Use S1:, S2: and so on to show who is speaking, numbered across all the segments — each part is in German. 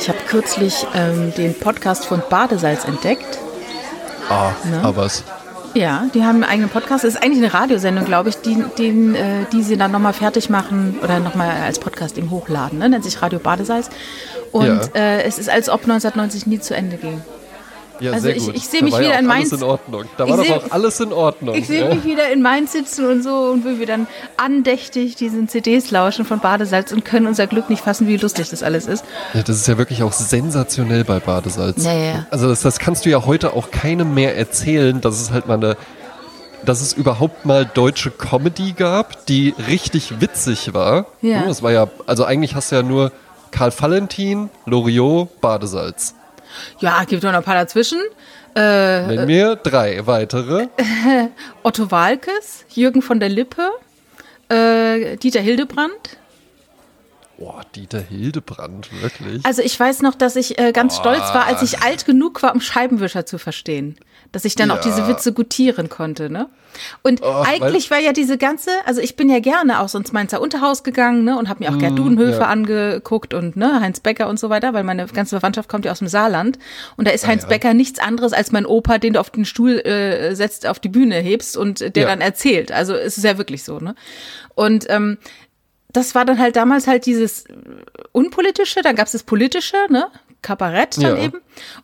S1: Ich habe kürzlich ähm, den Podcast von Badesalz entdeckt.
S2: Ah, ne? aber was?
S1: Ja, die haben einen eigenen Podcast. Das ist eigentlich eine Radiosendung, glaube ich, die, den, äh, die sie dann nochmal fertig machen oder nochmal als Podcast eben hochladen. Ne? Nennt sich Radio Badesalz. Und ja. äh, es ist, als ob 1990 nie zu Ende ging.
S2: Ja, also ich, ich sehe mich wieder ja in Mainz. Alles in Ordnung. Da war doch auch alles in Ordnung.
S1: Ich sehe ja. mich wieder in Mainz sitzen und so und will wir dann andächtig diesen CDs lauschen von Badesalz und können unser Glück nicht fassen, wie lustig das alles ist.
S2: Ja, das ist ja wirklich auch sensationell bei Badesalz.
S1: Ja, ja.
S2: Also das, das kannst du ja heute auch keinem mehr erzählen, dass es halt mal eine dass es überhaupt mal deutsche Comedy gab, die richtig witzig war. Ja. Das war ja, also eigentlich hast du ja nur Karl Valentin, Loriot, Badesalz.
S1: Ja, gibt noch ein paar dazwischen.
S2: Äh, Nenn mir drei weitere.
S1: Otto Walkes, Jürgen von der Lippe, äh, Dieter Hildebrand.
S2: Boah, Dieter Hildebrand, wirklich?
S1: Also ich weiß noch, dass ich äh, ganz Boah. stolz war, als ich alt genug war, um Scheibenwischer zu verstehen. Dass ich dann ja. auch diese Witze gutieren konnte, ne? Und oh, eigentlich war ja diese ganze, also ich bin ja gerne auch sonst Mainzer Unterhaus gegangen, ne? Und habe mir auch mm, Gerd Dudenhöfe ja. angeguckt und ne, Heinz Becker und so weiter, weil meine ganze Verwandtschaft kommt ja aus dem Saarland. Und da ist ah, Heinz ja. Becker nichts anderes als mein Opa, den du auf den Stuhl äh, setzt, auf die Bühne hebst und der dann erzählt. Also es ist ja wirklich so, ne? Und ähm, das war dann halt damals halt dieses unpolitische, dann gab es das politische, ne? Kabarett dann ja. eben.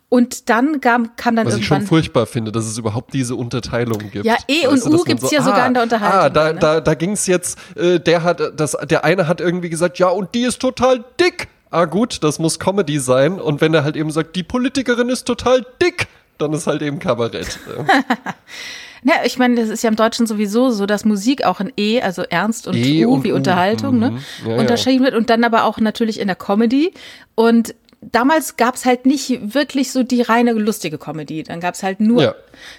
S1: Und dann kam, kam dann
S2: Was
S1: irgendwann.
S2: ich schon furchtbar finde, dass es überhaupt diese Unterteilung gibt.
S1: Ja, E weißt und U gibt es so, ja sogar ah, in der Unterhaltung.
S2: Ah, da, ne? da, da ging es jetzt, äh, der hat, das, der eine hat irgendwie gesagt, ja, und die ist total dick. Ah, gut, das muss Comedy sein. Und wenn er halt eben sagt, die Politikerin ist total dick, dann ist halt eben Kabarett.
S1: Ja, ich meine, das ist ja im Deutschen sowieso so, dass Musik auch in E, also Ernst und e U wie Unterhaltung, ne, ja, unterschieden wird und dann aber auch natürlich in der Comedy. Und damals gab es halt nicht wirklich so die reine lustige Comedy. Dann gab es halt nur, ja.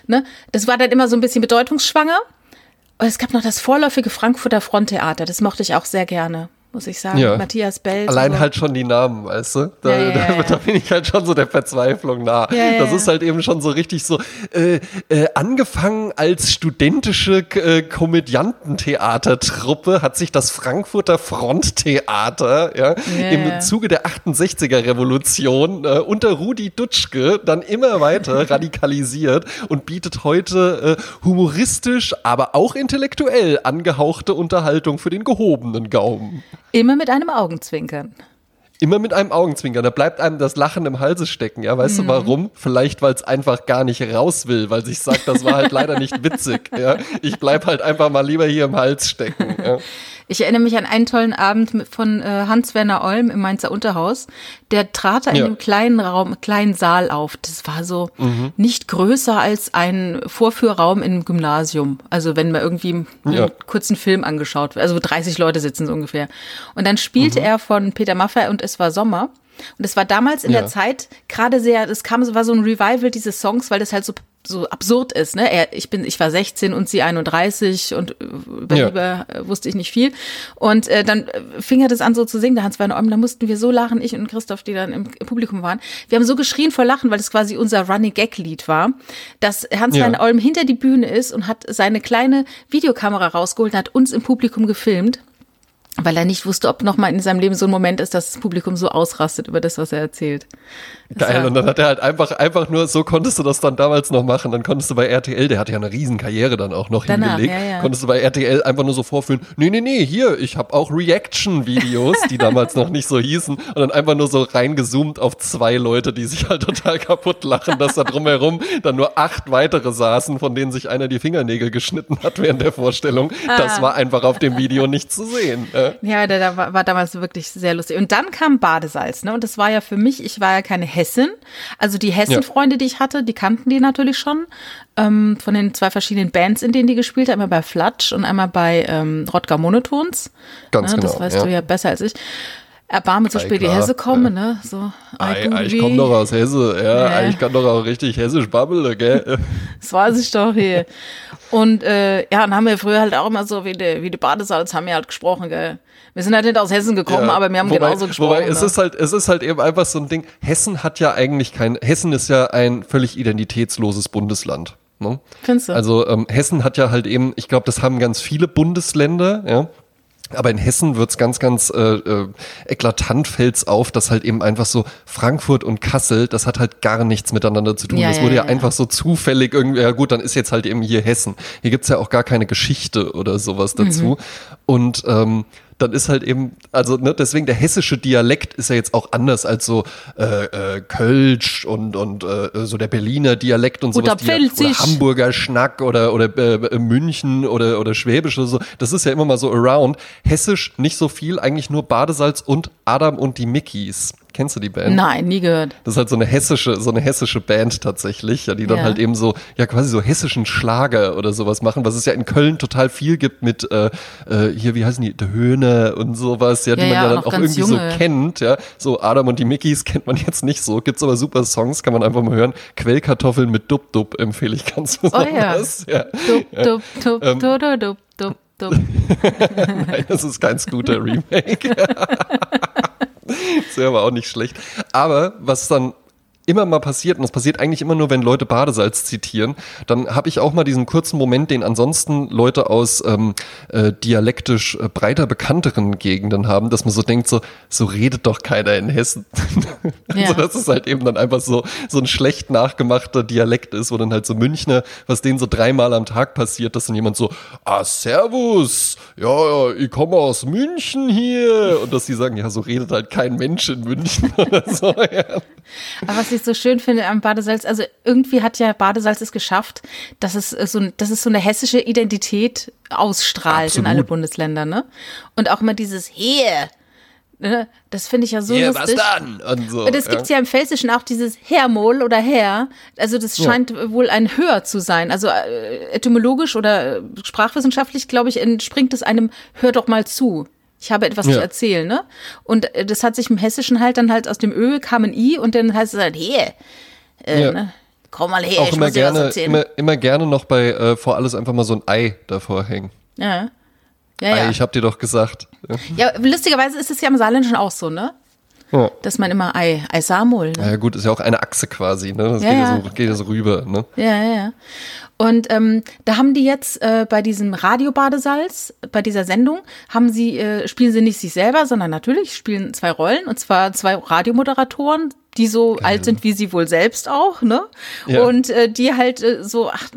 S1: ne, das war dann immer so ein bisschen bedeutungsschwanger. Und es gab noch das vorläufige Frankfurter Fronttheater, das mochte ich auch sehr gerne muss ich sagen. Ja. Matthias Bell.
S2: Allein so. halt schon die Namen, weißt du? Da, ja, ja, da, da, bin ich halt schon so der Verzweiflung nah. das ist halt eben schon so richtig so, äh, äh, angefangen als studentische äh, Komödiantentheatertruppe hat sich das Frankfurter Fronttheater ja, im Zuge der 68er Revolution äh, unter Rudi Dutschke dann immer weiter radikalisiert und bietet heute äh, humoristisch, aber auch intellektuell angehauchte Unterhaltung für den gehobenen Gaumen.
S1: Immer mit einem Augenzwinkern.
S2: Immer mit einem Augenzwinkern. Da bleibt einem das Lachen im Halse stecken. Ja, weißt mhm. du warum? Vielleicht, weil es einfach gar nicht raus will, weil sich sagt, das war halt leider nicht witzig. Ja, ich bleib halt einfach mal lieber hier im Hals stecken. Ja.
S1: Ich erinnere mich an einen tollen Abend von äh, Hans-Werner Olm im Mainzer Unterhaus. Der trat da in ja. einem kleinen Raum, kleinen Saal auf. Das war so mhm. nicht größer als ein Vorführraum im Gymnasium. Also wenn man irgendwie einen ja. kurzen Film angeschaut wird. Also 30 Leute sitzen so ungefähr. Und dann spielte mhm. er von Peter Maffay und es war Sommer. Und es war damals in ja. der Zeit gerade sehr, es kam, es war so ein Revival dieses Songs, weil das halt so so absurd ist, ne? Er, ich bin, ich war 16 und sie 31 und über ja. Liebe wusste ich nicht viel. Und äh, dann fing er das an so zu singen, der Hans-Werner Olm, da mussten wir so lachen, ich und Christoph, die dann im, Publikum waren. Wir haben so geschrien vor Lachen, weil das quasi unser Running Gag-Lied war, dass Hans-Werner ja. Olm hinter die Bühne ist und hat seine kleine Videokamera rausgeholt und hat uns im Publikum gefilmt weil er nicht wusste, ob nochmal in seinem Leben so ein Moment ist, dass das Publikum so ausrastet über das, was er erzählt.
S2: Geil, und dann hat er halt einfach, einfach nur, so konntest du das dann damals noch machen, dann konntest du bei RTL, der hat ja eine riesen Karriere dann auch noch Danach, hingelegt, ja, ja. konntest du bei RTL einfach nur so vorführen, nee, nee, nee, hier, ich habe auch Reaction-Videos, die damals noch nicht so hießen, und dann einfach nur so reingezoomt auf zwei Leute, die sich halt total kaputt lachen, dass da drumherum dann nur acht weitere saßen, von denen sich einer die Fingernägel geschnitten hat während der Vorstellung. Ah. Das war einfach auf dem Video nicht zu sehen.
S1: Ja, der, der war, war damals wirklich sehr lustig. Und dann kam Badesalz, ne? Und das war ja für mich, ich war ja keine Hessin. Also die Hessen-Freunde, die ich hatte, die kannten die natürlich schon. Ähm, von den zwei verschiedenen Bands, in denen die gespielt haben. Einmal bei Flatsch und einmal bei ähm, Rodger Monotons.
S2: Ganz
S1: ne?
S2: genau.
S1: Das weißt ja. du ja besser als ich. Erbarme so spät die Hesse komme, ne? So,
S2: ei, ei, ich komme doch aus Hesse, ja. Nee. Ich kann doch auch richtig hessisch babbeln, gell?
S1: das weiß ich doch hier. Und äh, ja, dann haben wir früher halt auch immer so wie die, wie die Badesalz haben wir halt gesprochen, gell? Wir sind halt nicht aus Hessen gekommen, ja, aber wir haben wobei, genauso gesprochen.
S2: Wobei, es ne? ist halt, es ist halt eben einfach so ein Ding. Hessen hat ja eigentlich kein, Hessen ist ja ein völlig identitätsloses Bundesland. Ne?
S1: Findest du?
S2: Also ähm, Hessen hat ja halt eben, ich glaube, das haben ganz viele Bundesländer, ja Aber in Hessen wird's ganz, ganz äh, äh, eklatant fällt's auf, dass halt eben einfach so Frankfurt und Kassel, das hat halt gar nichts miteinander zu tun. Ja, das wurde ja, ja, ja, einfach so zufällig irgendwie, ja gut, dann ist jetzt halt eben hier Hessen. Hier gibt's ja auch gar keine Geschichte oder sowas dazu. Mhm. Und ähm, dann ist halt eben, also ne, deswegen der hessische Dialekt ist ja jetzt auch anders als so äh, äh, Kölsch und und äh, so der Berliner Dialekt und sowas.
S1: Oder, die,
S2: oder Hamburger Schnack oder oder äh, München oder oder Schwäbisch oder so. Das ist ja immer mal so around. Hessisch nicht so viel, eigentlich nur Badesalz und Adam und die Mickeys. Kennst du die Band?
S1: Nein, nie gehört.
S2: Das ist halt so eine hessische, so eine hessische Band tatsächlich, ja, die dann ja. halt eben so, ja, quasi so hessischen Schlager oder sowas machen, was es ja in Köln total viel gibt mit, äh, äh, hier, wie heißen die, der Höhne und sowas, ja, die ja, man ja, dann auch irgendwie junge. so kennt, ja. So Adam und die Mickeys kennt man jetzt nicht so, gibt's aber super Songs, kann man einfach mal hören. Quellkartoffeln mit Dub Dub empfehle ich ganz besonders. Oh ja. ja. Dub Dub Dub Dub Dub Dub Dub. Nein, das ist kein Scooter Remake. das wäre aber auch nicht schlecht. Aber was dann immer mal passiert, und das passiert eigentlich immer nur, wenn Leute Badesalz zitieren, dann habe ich auch mal diesen kurzen Moment, den ansonsten Leute aus ähm, äh, dialektisch äh, breiter bekannteren Gegenden haben, dass man so denkt, so, so redet doch keiner in Hessen. Ja. also dass es halt eben dann einfach so, so ein schlecht nachgemachter Dialekt ist, wo dann halt so Münchner, was denen so dreimal am Tag passiert, dass dann jemand so, ah, servus, ja, ja, ich komme aus München hier. Und dass sie sagen, ja, so redet halt kein Mensch in München oder so. Ja.
S1: Aber was ich so schön finde am Badesalz, also irgendwie hat ja Badesalz es geschafft, dass es so, dass es so eine hessische Identität ausstrahlt Absolut. in alle Bundesländer, ne? Und auch immer dieses Hier, Ne? Das finde ich ja so yeah, lustig. Was dann? Und so, das ja. gibt's ja im Pfälzischen auch dieses Hermol oder Herr. Also das scheint ja. wohl ein Hör zu sein. Also äh, etymologisch oder äh, sprachwissenschaftlich, glaube ich, entspringt es einem Hör doch mal zu. Ich habe etwas ja. zu erzählen, ne? Und äh, das hat sich im Hessischen halt dann halt aus dem Ö kam ein I und dann heißt es halt, hey, äh, ja. ne? Komm mal her,
S2: Auch ich immer muss gerne, dir was erzählen. Immer, immer gerne noch bei äh, vor alles einfach mal so ein Ei davor hängen.
S1: Ja.
S2: Ja, Ei, ja. ich hab dir doch gesagt.
S1: Ja, lustigerweise ist es ja im Saarländischen auch so, ne? Ja. Dass man immer Ei, Ei Samul.
S2: Ne? Ja, gut, ist ja auch eine Achse quasi, ne? Das ja, geht, ja. So, geht ja so rüber, ne?
S1: Ja, ja, ja. Und ähm, da haben die jetzt äh, bei diesem Radiobadesalz, bei dieser Sendung, haben sie, äh, spielen sie nicht sich selber, sondern natürlich spielen zwei Rollen, und zwar zwei Radiomoderatoren, die so Geil. alt sind wie sie wohl selbst auch, ne? Ja. Und äh, die halt äh, so, ach,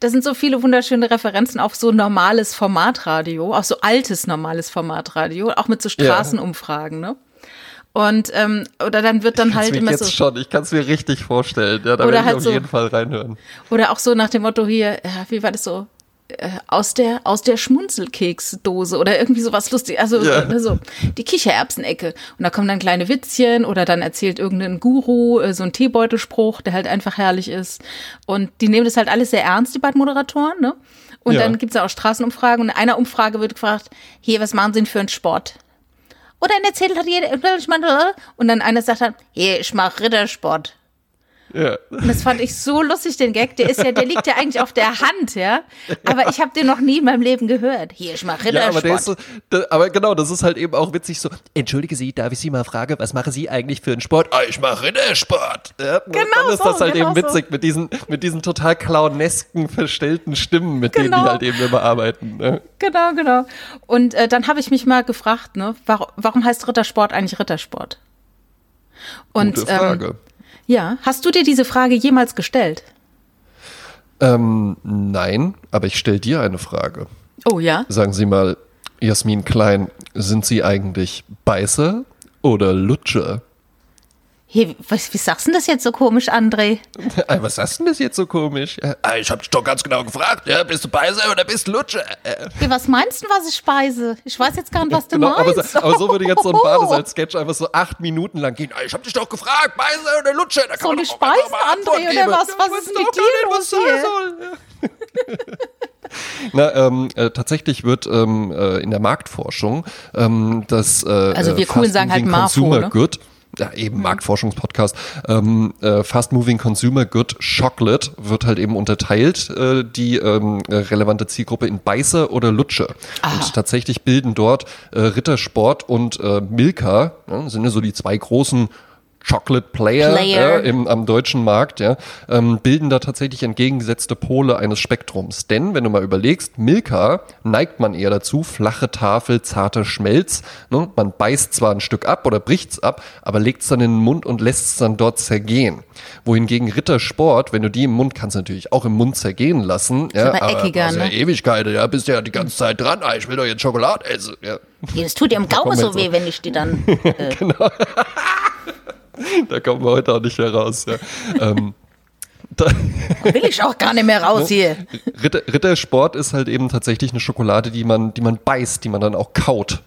S1: da sind so viele wunderschöne Referenzen auf so normales Formatradio, auch so altes normales Formatradio, auch mit so Straßenumfragen, ja. ne? Und ähm, oder dann wird dann halt immer
S2: jetzt
S1: so.
S2: schon, ich kann es mir richtig vorstellen. Ja, da werde ich halt auf so, jeden Fall reinhören.
S1: Oder auch so nach dem Motto hier, ja, wie war das so? Äh, aus der aus der Schmunzelkeksdose oder irgendwie sowas lustig also ja. so, so die Kichererbsenecke und da kommen dann kleine Witzchen oder dann erzählt irgendein Guru äh, so ein Teebeutelspruch der halt einfach herrlich ist und die nehmen das halt alles sehr ernst die beiden Moderatoren ne und ja. dann gibt's ja auch Straßenumfragen und in einer Umfrage wird gefragt hier was machen Sie denn für einen Sport oder dann erzählt hat jeder, und dann einer sagt dann, hey, ich mach Rittersport. Ja. Und das fand ich so lustig, den Gag. Der ist ja, der liegt ja eigentlich auf der Hand, ja. Aber ja. ich habe den noch nie in meinem Leben gehört. Hier, ich mache Rittersport. Ja, aber, der ist
S2: so, aber genau, das ist halt eben auch witzig so. Entschuldige Sie, darf ich Sie mal fragen, was machen Sie eigentlich für einen Sport? Ah, ich mache Rittersport. Ja, genau dann ist so, das halt genau eben witzig so. mit diesen, mit diesen total clownesken, verstellten Stimmen, mit genau. denen die genau. halt eben immer arbeiten. Ne?
S1: Genau, genau. Und äh, dann habe ich mich mal gefragt, ne, warum, warum heißt Rittersport eigentlich Rittersport? Und, Gute Frage. Ähm, ja, hast du dir diese Frage jemals gestellt?
S2: Ähm, nein, aber ich stelle dir eine Frage.
S1: Oh ja?
S2: Sagen Sie mal, Jasmin Klein, sind Sie eigentlich Beißer oder Lutscher?
S1: Hey, was, wie sagst du das jetzt so komisch, André?
S2: was sagst du das jetzt so komisch? Ich hab dich doch ganz genau gefragt. Ja, bist du Speise oder bist du Lutscher?
S1: Hey, was meinst du, was ich speise? Ich weiß jetzt gar nicht, was du genau, meinst.
S2: Aber, aber, so würde jetzt so ein Badesalz-Sketch einfach so acht Minuten lang gehen. Ich hab dich doch gefragt, Speise oder Lutscher? Da
S1: kann so die Speisen, André, oder was? Was ist mit dir los hier?
S2: Na, ähm, äh, tatsächlich wird ähm, äh, in der Marktforschung ähm, das äh,
S1: Also wir coolen sagen halt Marfo,
S2: Consumer ne? Good ja, eben. Marktforschungspodcast, ähm, äh, Fast Moving Consumer Good Chocolate wird halt eben unterteilt, äh, die ähm, relevante Zielgruppe in Beißer oder Lutsche. Aha. Und tatsächlich bilden dort äh, Rittersport und äh, Milka, ja, sind ja so die zwei großen Chocolate Player, Player. Äh, im, am deutschen Markt, ja, ähm, bilden da tatsächlich entgegengesetzte Pole eines Spektrums. Denn wenn du mal überlegst, Milka neigt man eher dazu, flache Tafel, zarter Schmelz. Ne? Man beißt zwar ein Stück ab oder bricht's ab, aber legt's dann in den Mund und lässt es dann dort zergehen. Wohingegen Rittersport, wenn du die im Mund kannst, natürlich auch im Mund zergehen lassen. Ja,
S1: aber eckiger, aber,
S2: ne? ja Ewigkeit, ja, bist ja die ganze Zeit dran. Ah, ich will doch jetzt Schokolade essen. Ja.
S1: Das tut dir im Gaumen so weh, wenn ich die dann. Äh genau.
S2: Da kommen wir heute auch nicht mehr raus. Ja. ähm,
S1: Will ich auch gar nicht mehr raus hier.
S2: Ritter, Rittersport ist halt eben tatsächlich eine Schokolade, die man, die man beißt, die man dann auch kaut.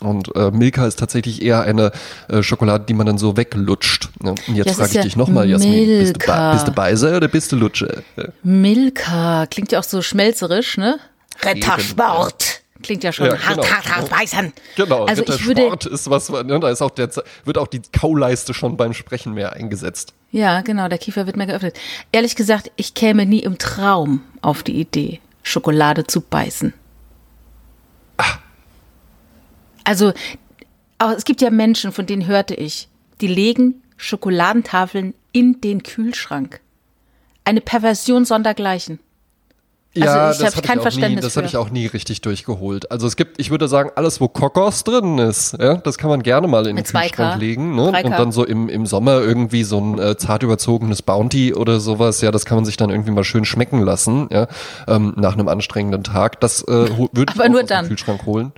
S2: Und äh, Milka ist tatsächlich eher eine äh, Schokolade, die man dann so weglutscht. Und jetzt frage ich ja dich nochmal, Jasmin, bist du, bist du Beiser oder bist du Lutsche?
S1: Milka, klingt ja auch so schmelzerisch, ne? Rittersport. Klingt ja schon ja, hart, genau. hart, hart, beißen.
S2: Genau, also ich würde, Sport ist was, ne, da ist auch der, wird auch die Kauleiste schon beim Sprechen mehr eingesetzt.
S1: Ja, genau, der Kiefer wird mehr geöffnet. Ehrlich gesagt, ich käme nie im Traum auf die Idee, Schokolade zu beißen. Ach. Also, es gibt ja Menschen, von denen hörte ich, die legen Schokoladentafeln in den Kühlschrank. Eine Perversion sondergleichen.
S2: Ja, also ich habe kein ich Verständnis nie, Das habe ich auch nie richtig durchgeholt. Also es gibt, ich würde sagen, alles, wo Kokos drin ist, ja, das kann man gerne mal in den Kühlschrank legen. Ne? Und dann so im, im Sommer irgendwie so ein äh, zart überzogenes Bounty oder sowas, ja, das kann man sich dann irgendwie mal schön schmecken lassen, ja, ähm, nach einem anstrengenden Tag. Das äh, würde ich auch aus dem Kühlschrank holen.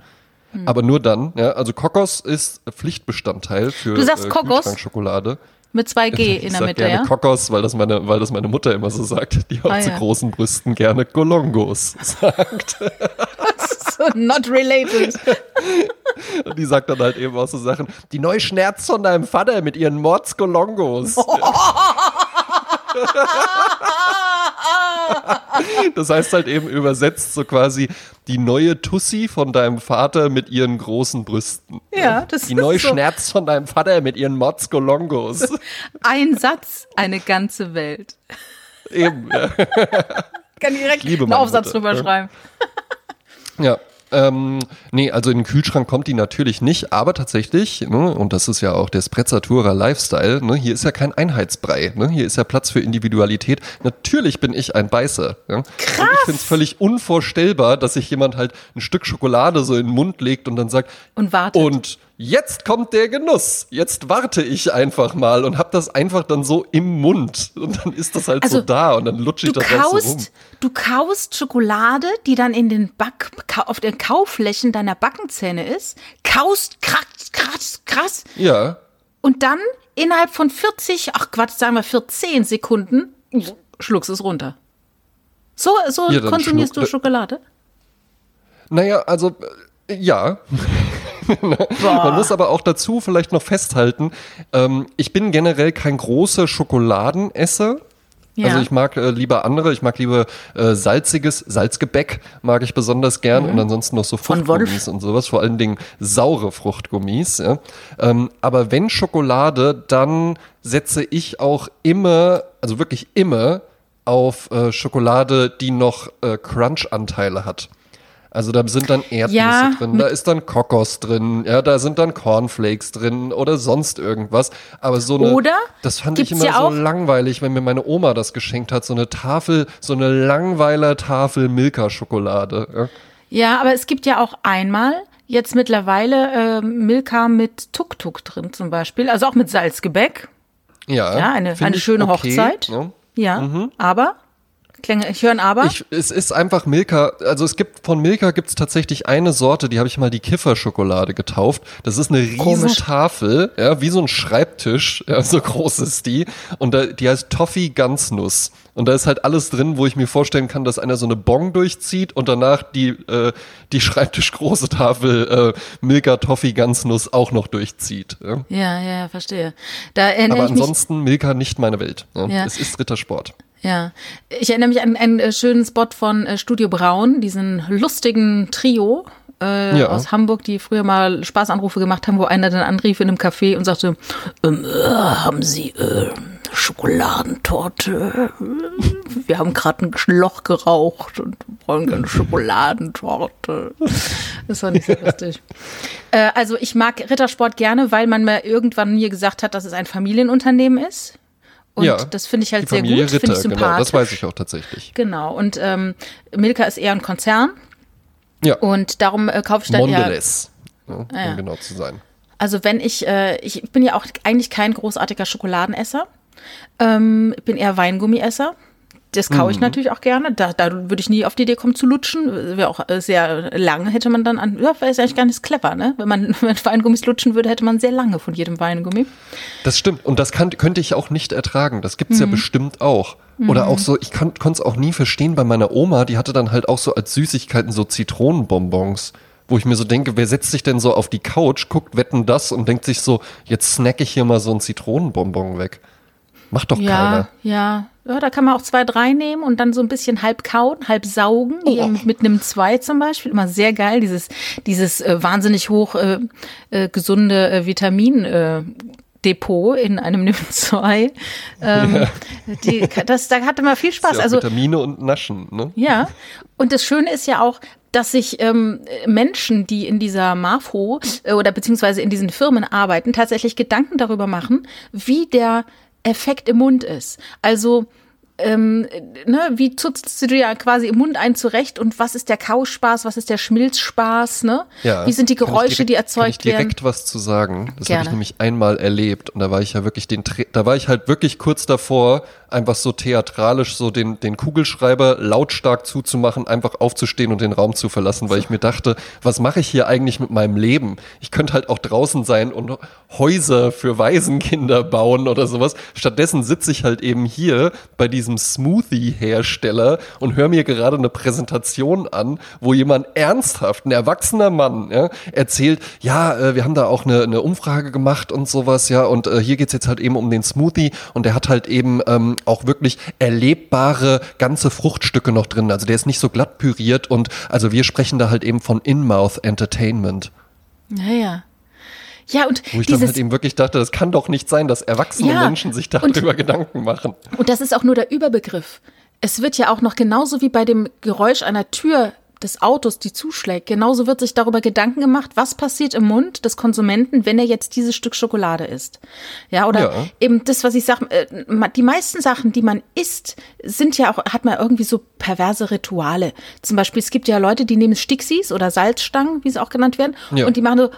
S2: Hm. Aber nur dann, ja. Also Kokos ist Pflichtbestandteil für
S1: du sagst
S2: äh,
S1: Kokos?
S2: Schokolade.
S1: Mit zwei G in der Mitte,
S2: gerne
S1: ja?
S2: Kokos, weil das meine, weil das meine Mutter immer so sagt, die auch ah, zu ja. großen Brüsten gerne Golongos sagt.
S1: so not related.
S2: Und die sagt dann halt eben auch so Sachen, die neu Schnerz von deinem Vater mit ihren Mordsgolongos. das heißt halt eben übersetzt so quasi die neue Tussi von deinem Vater mit ihren großen Brüsten.
S1: Ja, das
S2: Die neue so. Schnerz von deinem Vater mit ihren Motzgolongos.
S1: Ein Satz, eine ganze Welt.
S2: Eben, ja.
S1: Kann direkt einen Aufsatz drüber schreiben.
S2: Ja, ähm, nee, also in den Kühlschrank kommt die natürlich nicht, aber tatsächlich, ne, und das ist ja auch der Sprezzatura Lifestyle, ne, hier ist ja kein Einheitsbrei, ne, hier ist ja Platz für Individualität. Natürlich bin ich ein Beißer. Ja.
S1: Krass.
S2: Und ich finde es völlig unvorstellbar, dass sich jemand halt ein Stück Schokolade so in den Mund legt und dann sagt,
S1: und wartet.
S2: Und jetzt kommt der Genuss. Jetzt warte ich einfach mal und hab das einfach dann so im Mund. Und dann ist das halt also, so da und dann lutsche ich das kaust, halt so rum.
S1: Du kaust Schokolade, die dann in den Back, auf den Kauflächen deiner Backenzähne ist, kaust krass, krass, krass.
S2: Ja.
S1: Und dann innerhalb von 40, ach Quatsch, sagen wir 14 Sekunden, schluckst es runter. So, so ja, konsumierst du Schokolade?
S2: Naja, also, äh, ja. Man muss aber auch dazu vielleicht noch festhalten, ähm, ich bin generell kein großer Schokoladenesser. Ja. Also ich mag äh, lieber andere, ich mag lieber äh, salziges, Salzgebäck mag ich besonders gern mhm. und ansonsten noch so Fruchtgummis und sowas, vor allen Dingen saure Fruchtgummis. Ja. Ähm, aber wenn Schokolade, dann setze ich auch immer, also wirklich immer auf äh, Schokolade, die noch äh, Crunch-Anteile hat. Also da sind dann Erdnüsse ja, drin, da ist dann Kokos drin, ja, da sind dann Cornflakes drin oder sonst irgendwas. Aber so eine,
S1: oder
S2: das fand ich immer ja so langweilig, wenn mir meine Oma das geschenkt hat, so eine Tafel, so eine langweiler Tafel Milka-Schokolade. Ja.
S1: ja, aber es gibt ja auch einmal jetzt mittlerweile äh, Milka mit Tuk-Tuk drin zum Beispiel, also auch mit Salzgebäck.
S2: Ja,
S1: ja eine, eine schöne okay, Hochzeit. Ja, ja mhm. aber Klänge, ich höre ein Aber. Ich,
S2: es ist einfach Milka, also es gibt von Milka gibt es tatsächlich eine Sorte, die habe ich mal die Kifferschokolade getauft. Das ist eine Riesentafel, ja, wie so ein Schreibtisch, ja, so groß ist die. Und da, die heißt Toffee Ganznuss. Und da ist halt alles drin, wo ich mir vorstellen kann, dass einer so eine Bong durchzieht und danach die, äh, die Schreibtischgroße Tafel äh, Milka Toffee Ganznuss auch noch durchzieht. Ja,
S1: ja, ja verstehe. Da
S2: Aber ansonsten Milka nicht meine Welt. Ja. Ja. Es ist Rittersport.
S1: Ja, ich erinnere mich an einen äh, schönen Spot von äh, Studio Braun, diesen lustigen Trio äh, ja. aus Hamburg, die früher mal Spaßanrufe gemacht haben, wo einer dann anrief in einem Café und sagte, ähm, äh, haben Sie äh, Schokoladentorte. Wir haben gerade ein Loch geraucht und wollen eine Schokoladentorte. Das war nicht so lustig. Äh, also ich mag Rittersport gerne, weil man mir irgendwann mir gesagt hat, dass es ein Familienunternehmen ist. Und ja, das finde ich halt sehr gut, finde ich sympathisch.
S2: Genau, das weiß ich auch tatsächlich.
S1: Genau, und ähm, Milka ist eher ein Konzern. Ja. Und darum äh, kaufe ich dann
S2: Mondelez, eher... Ja, um ja. genau zu sein.
S1: Also wenn ich, äh, ich bin ja auch eigentlich kein großartiger Schokoladenesser. Ähm, bin eher Weingummiesser. Das kaue ich mhm. natürlich auch gerne. Da, da würde ich nie auf die Idee kommen zu lutschen. Wäre auch äh, sehr lange hätte man dann an. Ja, wäre eigentlich gar nicht clever, ne? Wenn man mit Weingummis lutschen würde, hätte man sehr lange von jedem Weingummi.
S2: Das stimmt. Und das kann, könnte ich auch nicht ertragen. Das gibt's mhm. ja bestimmt auch. Oder auch mhm. so, ich konnte es auch nie verstehen bei meiner Oma, die hatte dann halt auch so als Süßigkeiten so Zitronenbonbons wo ich mir so denke, wer setzt sich denn so auf die Couch, guckt Wetten das und denkt sich so, jetzt snack ich hier mal so ein Zitronenbonbon weg. Macht doch
S1: ja,
S2: keiner.
S1: Ja, ja, da kann man auch zwei, drei nehmen und dann so ein bisschen halb kauen, halb saugen, oh. mit einem zwei zum Beispiel. Immer sehr geil, dieses, dieses äh, wahnsinnig hoch äh, äh, gesunde äh, Vitamin. Äh, Depot in einem NIM 2. Ähm, ja. die, das, da hatte man viel Spaß. Ja
S2: also Vitamine und Naschen, ne?
S1: Ja. Und das Schöne ist ja auch, dass sich ähm, Menschen, die in dieser MAFO äh, oder beziehungsweise in diesen Firmen arbeiten, tatsächlich Gedanken darüber machen, wie der Effekt im Mund ist. Also ähm, ne, wie zutzt du dir ja quasi im Mund ein zurecht und was ist der Kauspaß, was ist der Schmilzspaß, ne? Ja, wie sind die Geräusche, direkt, die erzeugt werden? Kann ich
S2: direkt werden? was zu sagen? Das habe ich nämlich einmal erlebt und da war ich ja wirklich den, da war ich halt wirklich kurz davor, einfach so theatralisch so den, den Kugelschreiber lautstark zuzumachen, einfach aufzustehen und den Raum zu verlassen, weil ich mir dachte, was mache ich hier eigentlich mit meinem Leben? Ich könnte halt auch draußen sein und Häuser für Waisenkinder bauen oder sowas. Stattdessen sitze ich halt eben hier bei diesem Smoothie-Hersteller und höre mir gerade eine Präsentation an, wo jemand ernsthaft, ein erwachsener Mann, ja, erzählt, ja, äh, wir haben da auch eine, eine Umfrage gemacht und sowas, ja, und äh, hier geht's jetzt halt eben um den Smoothie und der hat halt eben ähm, auch wirklich erlebbare ganze Fruchtstücke noch drin. Also der ist nicht so glatt püriert und also wir sprechen da halt eben von In-Mouth Entertainment.
S1: Naja. Ja, und
S2: Wo ich dieses, dann halt eben wirklich dachte, das kann doch nicht sein, dass erwachsene ja, Menschen sich darüber und, Gedanken machen.
S1: Und das ist auch nur der Überbegriff. Es wird ja auch noch genauso wie bei dem Geräusch einer Tür des Autos, die zuschlägt. Genauso wird sich darüber Gedanken gemacht, was passiert im Mund des Konsumenten, wenn er jetzt dieses Stück Schokolade isst. Ja, oder ja. eben das, was ich sage, äh, die meisten Sachen, die man isst, sind ja auch, hat man irgendwie so perverse Rituale. Zum Beispiel, es gibt ja Leute, die nehmen Stixis oder Salzstangen, wie sie auch genannt werden, ja. und die machen so,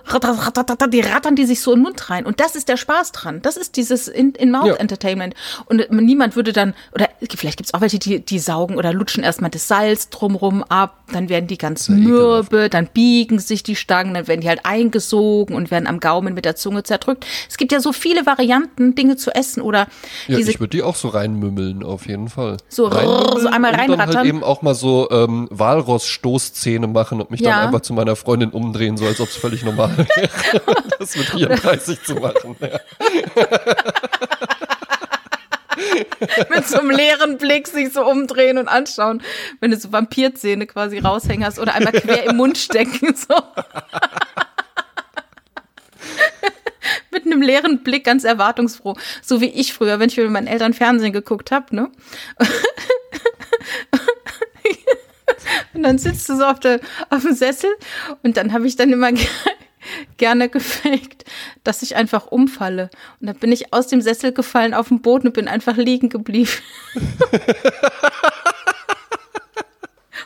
S1: die rattern die sich so in den Mund rein. Und das ist der Spaß dran. Das ist dieses In-Mouth-Entertainment. In und niemand würde dann, oder vielleicht gibt es auch welche, die, die saugen oder lutschen erstmal das Salz drumrum ab, dann werden die ganz mürbe, dann biegen sich die Stangen, dann werden die halt eingesogen und werden am Gaumen mit der Zunge zerdrückt. Es gibt ja so viele Varianten, Dinge zu essen oder
S2: Ja, ich würde die auch so reinmümmeln, auf jeden Fall.
S1: So, so einmal reinrattern. Und dann halt
S2: eben auch mal so ähm, Walross-Stoßzähne machen und mich ja. dann einfach zu meiner Freundin umdrehen, so als ob es völlig normal wäre, das mit 34 zu machen. Ja.
S1: mit so einem leeren Blick sich so umdrehen und anschauen, wenn du so Vampirzähne quasi raushängen hast oder einmal quer im Mund stecken. So. mit einem leeren Blick, ganz erwartungsfroh. So wie ich früher, wenn ich mit meinen Eltern Fernsehen geguckt habe, ne? Und dann sitzt du so auf, der, auf dem Sessel und dann habe ich dann immer gerne gefaked, dass ich einfach umfalle. Und dann bin ich aus dem Sessel gefallen auf den Boden und bin einfach liegen geblieben.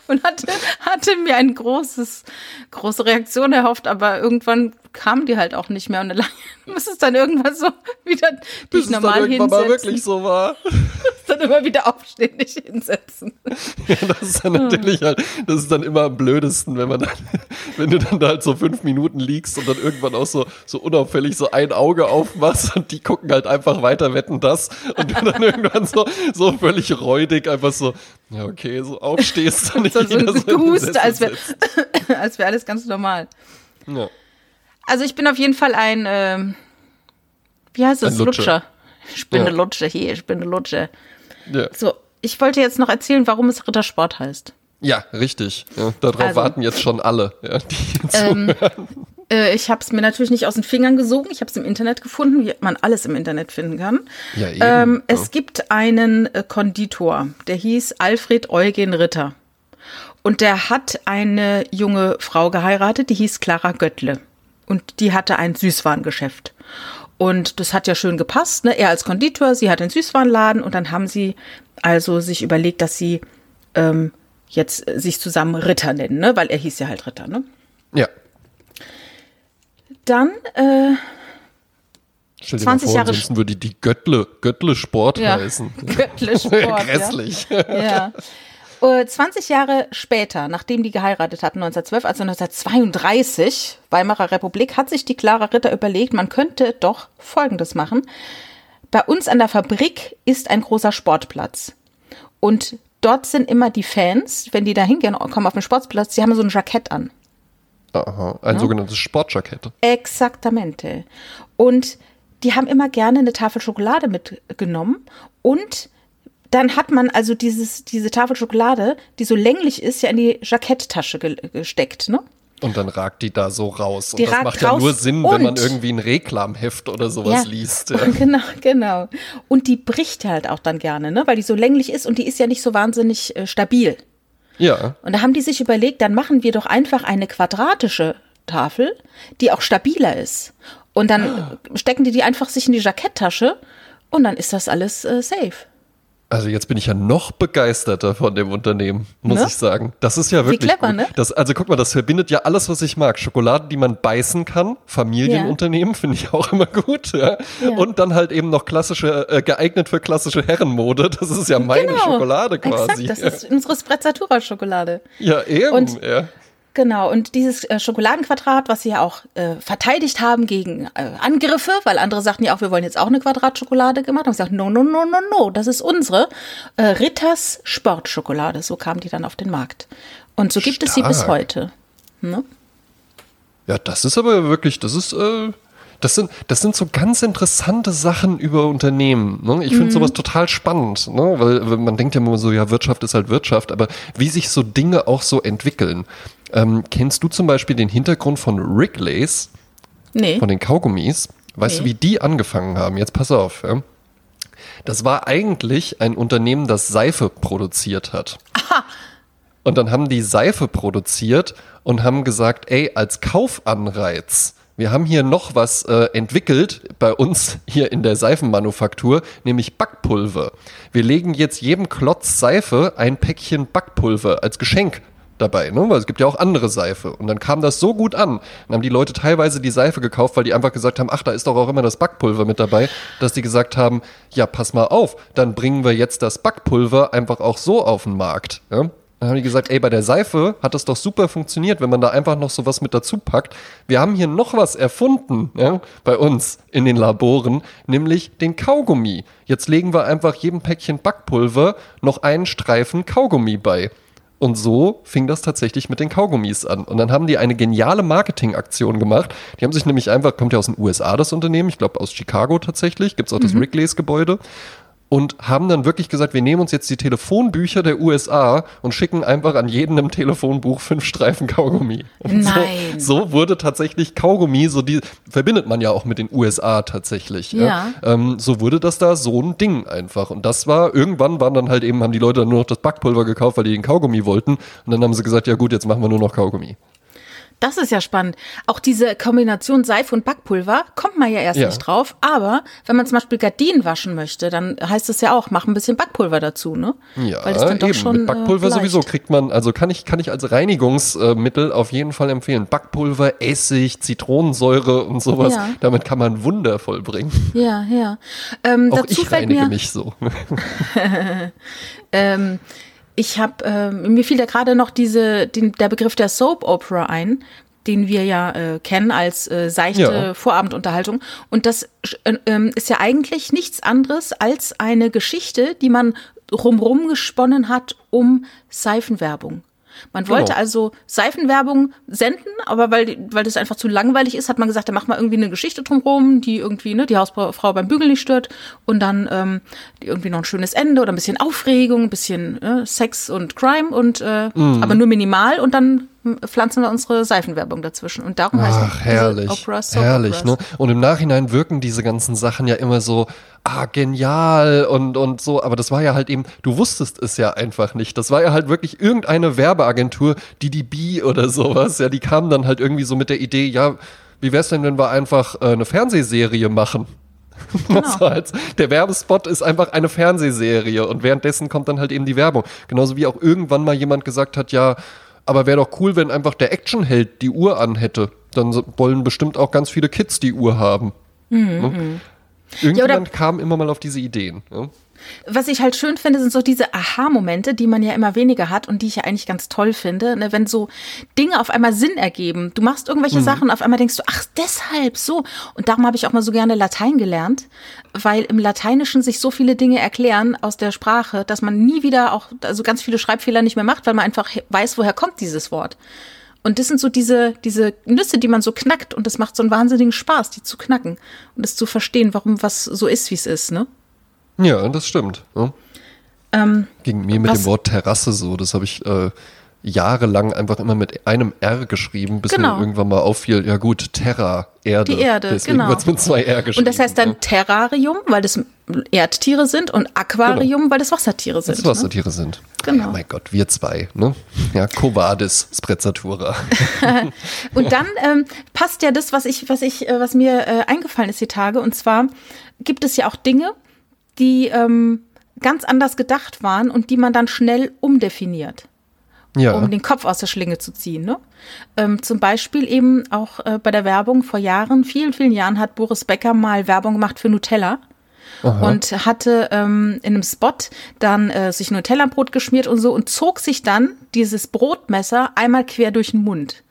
S1: und hatte, hatte mir ein großes, große Reaktion erhofft, aber irgendwann kamen die halt auch nicht mehr und dann muss es dann irgendwann so wieder
S2: Bis dich normal dann hinsetzen. mal wirklich so war.
S1: dann immer wieder aufstehen, nicht hinsetzen.
S2: Ja, das ist dann natürlich halt, das ist dann immer am blödesten, wenn man dann, wenn du dann da halt so fünf Minuten liegst und dann irgendwann auch so, so unauffällig so ein Auge aufmachst und die gucken halt einfach weiter, wetten das und du dann irgendwann so, so völlig räudig einfach so, ja okay, so aufstehst dann nicht so, so, so
S1: gehust, als wäre wär alles ganz normal. Ja. Also ich bin auf jeden Fall ein, äh, wie heißt das, Lutscher. Lutscher. Ich bin ja. eine Lutsche hier, ich bin eine Lutsche. Ja. So, ich wollte jetzt noch erzählen, warum es Rittersport heißt.
S2: Ja, richtig. Ja, darauf also, warten jetzt schon alle, ja, die ähm,
S1: äh, ich habe es mir natürlich nicht aus den Fingern gesogen. Ich habe es im Internet gefunden, wie man alles im Internet finden kann. Ja, eben. Ähm, ja. Es gibt einen äh, Konditor, der hieß Alfred Eugen Ritter. Und der hat eine junge Frau geheiratet, die hieß Clara Göttle. Und die hatte ein Süßwarengeschäft. Und das hat ja schön gepasst, ne? Er als Konditor, sie hat einen Süßwarenladen und dann haben sie also sich überlegt, dass sie ähm, jetzt sich zusammen Ritter nennen, ne? Weil er hieß ja halt Ritter, ne?
S2: Ja.
S1: Dann äh,
S2: Stell dir 20 mal vor, Jahre ansonsten würde die Göttle, Göttle Sport ja. heißen.
S1: Göttle Sport.
S2: Grässlich.
S1: Ja. ja. 20 äh, Jahre später, nachdem die geheiratet hatten, 1912, also 1932, Weimarer Republik, hat sich die Clara Ritter überlegt, man könnte doch Folgendes machen. Bei uns an der Fabrik ist ein großer Sportplatz. Und dort sind immer die Fans, wenn die da hingehen, kommen auf den Sportplatz, sie haben so ein Jackett an.
S2: Aha, ein ja? sogenanntes Sportjackett.
S1: Exaktamente. Und die haben immer gerne eine Tafel Schokolade mitgenommen und dann hat man also dieses, diese Tafel Schokolade, die so länglich ist, ja in die Jacketttasche ge gesteckt, ne?
S2: Und dann ragt die da so raus. Die und das macht ja nur Sinn, wenn man irgendwie ein Reklamheft oder sowas ja, liest. Ja.
S1: Genau, genau. Und die bricht halt auch dann gerne, ne? Weil die so länglich ist und die ist ja nicht so wahnsinnig äh, stabil.
S2: Ja.
S1: Und da haben die sich überlegt, dann machen wir doch einfach eine quadratische Tafel, die auch stabiler ist. Und dann ah. stecken die die einfach sich in die Jacketttasche und dann ist das alles äh, safe.
S2: Also jetzt bin ich ja noch begeisterter von dem Unternehmen, muss ne? ich sagen. Das ist ja wirklich Wie clever, gut. ne? Das, also guck mal, das verbindet ja alles, was ich mag. Schokolade, die man beißen kann, Familienunternehmen ja. finde ich auch immer gut. Ja? ja? Und dann halt eben noch klassische, äh, geeignet für klassische Herrenmode. Das ist ja meine genau. Schokolade quasi.
S1: Exakt, das ist unsere Sprezzatura-Schokolade.
S2: Ja, eben.
S1: Und
S2: ja.
S1: Genau, und dieses äh, Schokoladenquadrat, was sie ja auch äh, verteidigt haben gegen äh, Angriffe, weil andere sagten ja auch, wir wollen jetzt auch eine Quadratschokolade gemacht, haben gesagt, no, no, no, no, no, das ist unsere äh, Ritters Sportschokolade. So kam die dann auf den Markt. Und so gibt Stark. es sie bis heute. Ne?
S2: Ja, das ist aber wirklich, das ist, äh, das sind, das sind so ganz interessante Sachen über Unternehmen. Ne? Ich finde mhm. sowas total spannend, ne? weil, weil man denkt ja immer so, ja, Wirtschaft ist halt Wirtschaft, aber wie sich so Dinge auch so entwickeln. Ähm, kennst du zum Beispiel den Hintergrund von Wrigley's?
S1: Nee.
S2: Von den Kaugummis? Weißt nee. du, wie die angefangen haben? Jetzt pass auf. Ja? Das war eigentlich ein Unternehmen, das Seife produziert hat. Aha. Und dann haben die Seife produziert und haben gesagt, ey, als Kaufanreiz, wir haben hier noch was äh, entwickelt bei uns hier in der Seifenmanufaktur, nämlich Backpulver. Wir legen jetzt jedem Klotz Seife ein Päckchen Backpulver als Geschenk dabei, ne? weil es gibt ja auch andere Seife. Und dann kam das so gut an. Dann haben die Leute teilweise die Seife gekauft, weil die einfach gesagt haben, ach, da ist doch auch immer das Backpulver mit dabei, dass die gesagt haben, ja, pass mal auf, dann bringen wir jetzt das Backpulver einfach auch so auf den Markt. Ja? Dann haben die gesagt, ey, bei der Seife hat das doch super funktioniert, wenn man da einfach noch sowas mit dazu packt. Wir haben hier noch was erfunden, ja, bei uns in den Laboren, nämlich den Kaugummi. Jetzt legen wir einfach jedem Päckchen Backpulver noch einen Streifen Kaugummi bei. Und so fing das tatsächlich mit den Kaugummis an. Und dann haben die eine geniale Marketingaktion gemacht. Die haben sich nämlich einfach, kommt ja aus den USA das Unternehmen, ich glaube aus Chicago tatsächlich, gibt es auch das mhm. Wrigley's Gebäude und haben dann wirklich gesagt, wir nehmen uns jetzt die Telefonbücher der USA und schicken einfach an jedem im Telefonbuch fünf Streifen Kaugummi. Und
S1: Nein.
S2: So, so, wurde tatsächlich Kaugummi, so die verbindet man ja auch mit den USA tatsächlich. Ja. ja. Ähm, so wurde das da so ein Ding einfach. Und das war, irgendwann waren dann halt eben, haben die Leute dann nur noch das Backpulver gekauft, weil die den Kaugummi wollten. Und dann haben sie gesagt, ja gut, jetzt machen wir nur noch Kaugummi.
S1: Das ist ja spannend. Auch diese Kombination Seife und Backpulver kommt man ja erst ja. nicht drauf. Aber wenn man zum Beispiel Gardinen waschen möchte, dann heißt es ja auch, mach ein bisschen Backpulver dazu, ne?
S2: Ja, Weil das dann doch eben. Schon, Mit Backpulver äh, sowieso kriegt man, also kann ich, kann ich als Reinigungsmittel auf jeden Fall empfehlen. Backpulver, Essig, Zitronensäure und sowas. Ja. Damit kann man Wunder vollbringen.
S1: Ja, ja. Ähm,
S2: auch ich reinige mich so.
S1: ähm, ich habe, äh, mir fiel da gerade noch diese, den, der Begriff der Soap Opera ein, den wir ja äh, kennen als äh, seichte ja. Vorabendunterhaltung. Und das äh, ähm, ist ja eigentlich nichts anderes als eine Geschichte, die man rumrum gesponnen hat um Seifenwerbung. Man wollte genau. also Seifenwerbung senden, aber weil, weil das einfach zu langweilig ist, hat man gesagt, da macht man irgendwie eine Geschichte drumherum, die irgendwie ne, die Hausfrau beim Bügeln nicht stört und dann ähm, irgendwie noch ein schönes Ende oder ein bisschen Aufregung, ein bisschen äh, Sex und Crime und äh, mhm. aber nur minimal und dann pflanzen wir unsere Seifenwerbung dazwischen. Und darum heißt
S2: Ach, herrlich, Operas, herrlich, ne? Und im Nachhinein wirken diese ganzen Sachen ja immer so, ah, genial und, und so. Aber das war ja halt eben, du wusstest es ja einfach nicht. Das war ja halt wirklich irgendeine Werbeagentur, die die B oder sowas, ja, die kamen dann halt irgendwie so mit der Idee, ja, wie wär's denn, wenn wir einfach äh, eine Fernsehserie machen? Genau. Halt, der Werbespot ist einfach eine Fernsehserie und währenddessen kommt dann halt eben die Werbung. Genauso wie auch irgendwann mal jemand gesagt hat, ja, aber wäre doch cool, wenn einfach der Actionheld die Uhr anhätte. Dann wollen bestimmt auch ganz viele Kids die Uhr haben. Mhm. Ne? Mhm. Irgendjemand ja, kam immer mal auf diese Ideen. Ja?
S1: Was ich halt schön finde, sind so diese Aha-Momente, die man ja immer weniger hat und die ich ja eigentlich ganz toll finde, ne? wenn so Dinge auf einmal Sinn ergeben. Du machst irgendwelche mhm. Sachen, auf einmal denkst du, ach, deshalb so. Und darum habe ich auch mal so gerne Latein gelernt, weil im Lateinischen sich so viele Dinge erklären aus der Sprache, dass man nie wieder auch, also ganz viele Schreibfehler nicht mehr macht, weil man einfach weiß, woher kommt dieses Wort. Und das sind so diese, diese Nüsse, die man so knackt und das macht so einen wahnsinnigen Spaß, die zu knacken und das zu verstehen, warum was so ist, wie es ist, ne?
S2: Ja, das stimmt. Ja. Ähm, Ging mir mit dem Wort Terrasse so, das habe ich äh, jahrelang einfach immer mit einem R geschrieben, bis genau. mir irgendwann mal auffiel, ja gut, Terra, Erde.
S1: Die Erde,
S2: Deswegen
S1: genau.
S2: wird mit zwei R geschrieben.
S1: Und das heißt dann ja. Terrarium, weil das Erdtiere sind und Aquarium, genau. weil das Wassertiere sind.
S2: Das Wassertiere ne? sind. Genau. Oh mein Gott, wir zwei, ne? Ja, Covadis Sprezzatura.
S1: und dann ähm, passt ja das, was ich, was ich, äh, was mir äh, eingefallen ist die Tage, und zwar gibt es ja auch Dinge, die ähm, ganz anders gedacht waren und die man dann schnell umdefiniert. Ja. um den Kopf aus der Schlinge zu ziehen. Ne? Ähm, zum Beispiel eben auch äh, bei der Werbung vor Jahren, vielen, vielen Jahren hat Boris Becker mal Werbung gemacht für Nutella. Aha. Und hatte ähm, in einem Spot dann äh, sich Nutella-Brot geschmiert und so und zog sich dann dieses Brotmesser einmal quer durch den Mund.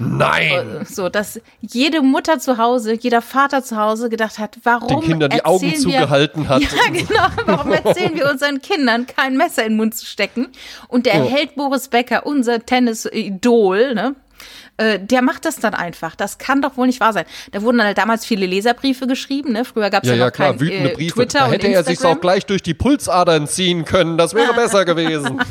S2: Nein.
S1: So, dass jede Mutter zu Hause, jeder Vater zu Hause gedacht hat, warum
S2: den Kindern die Augen wir, zugehalten hat.
S1: Ja, genau. Warum erzählen wir unseren Kindern, kein Messer in den Mund zu stecken? Und der oh. Held Boris Becker, unser Tennis-Idol, ne? Äh, der macht das dann einfach. Das kann doch wohl nicht wahr sein. Da wurden halt damals viele Leserbriefe geschrieben. Ne? Früher gab es ja, ja, ja, klar, kein, wütende äh, Briefe. Twitter
S2: da hätte er sich auch gleich durch die Pulsadern ziehen können. Das wäre besser gewesen.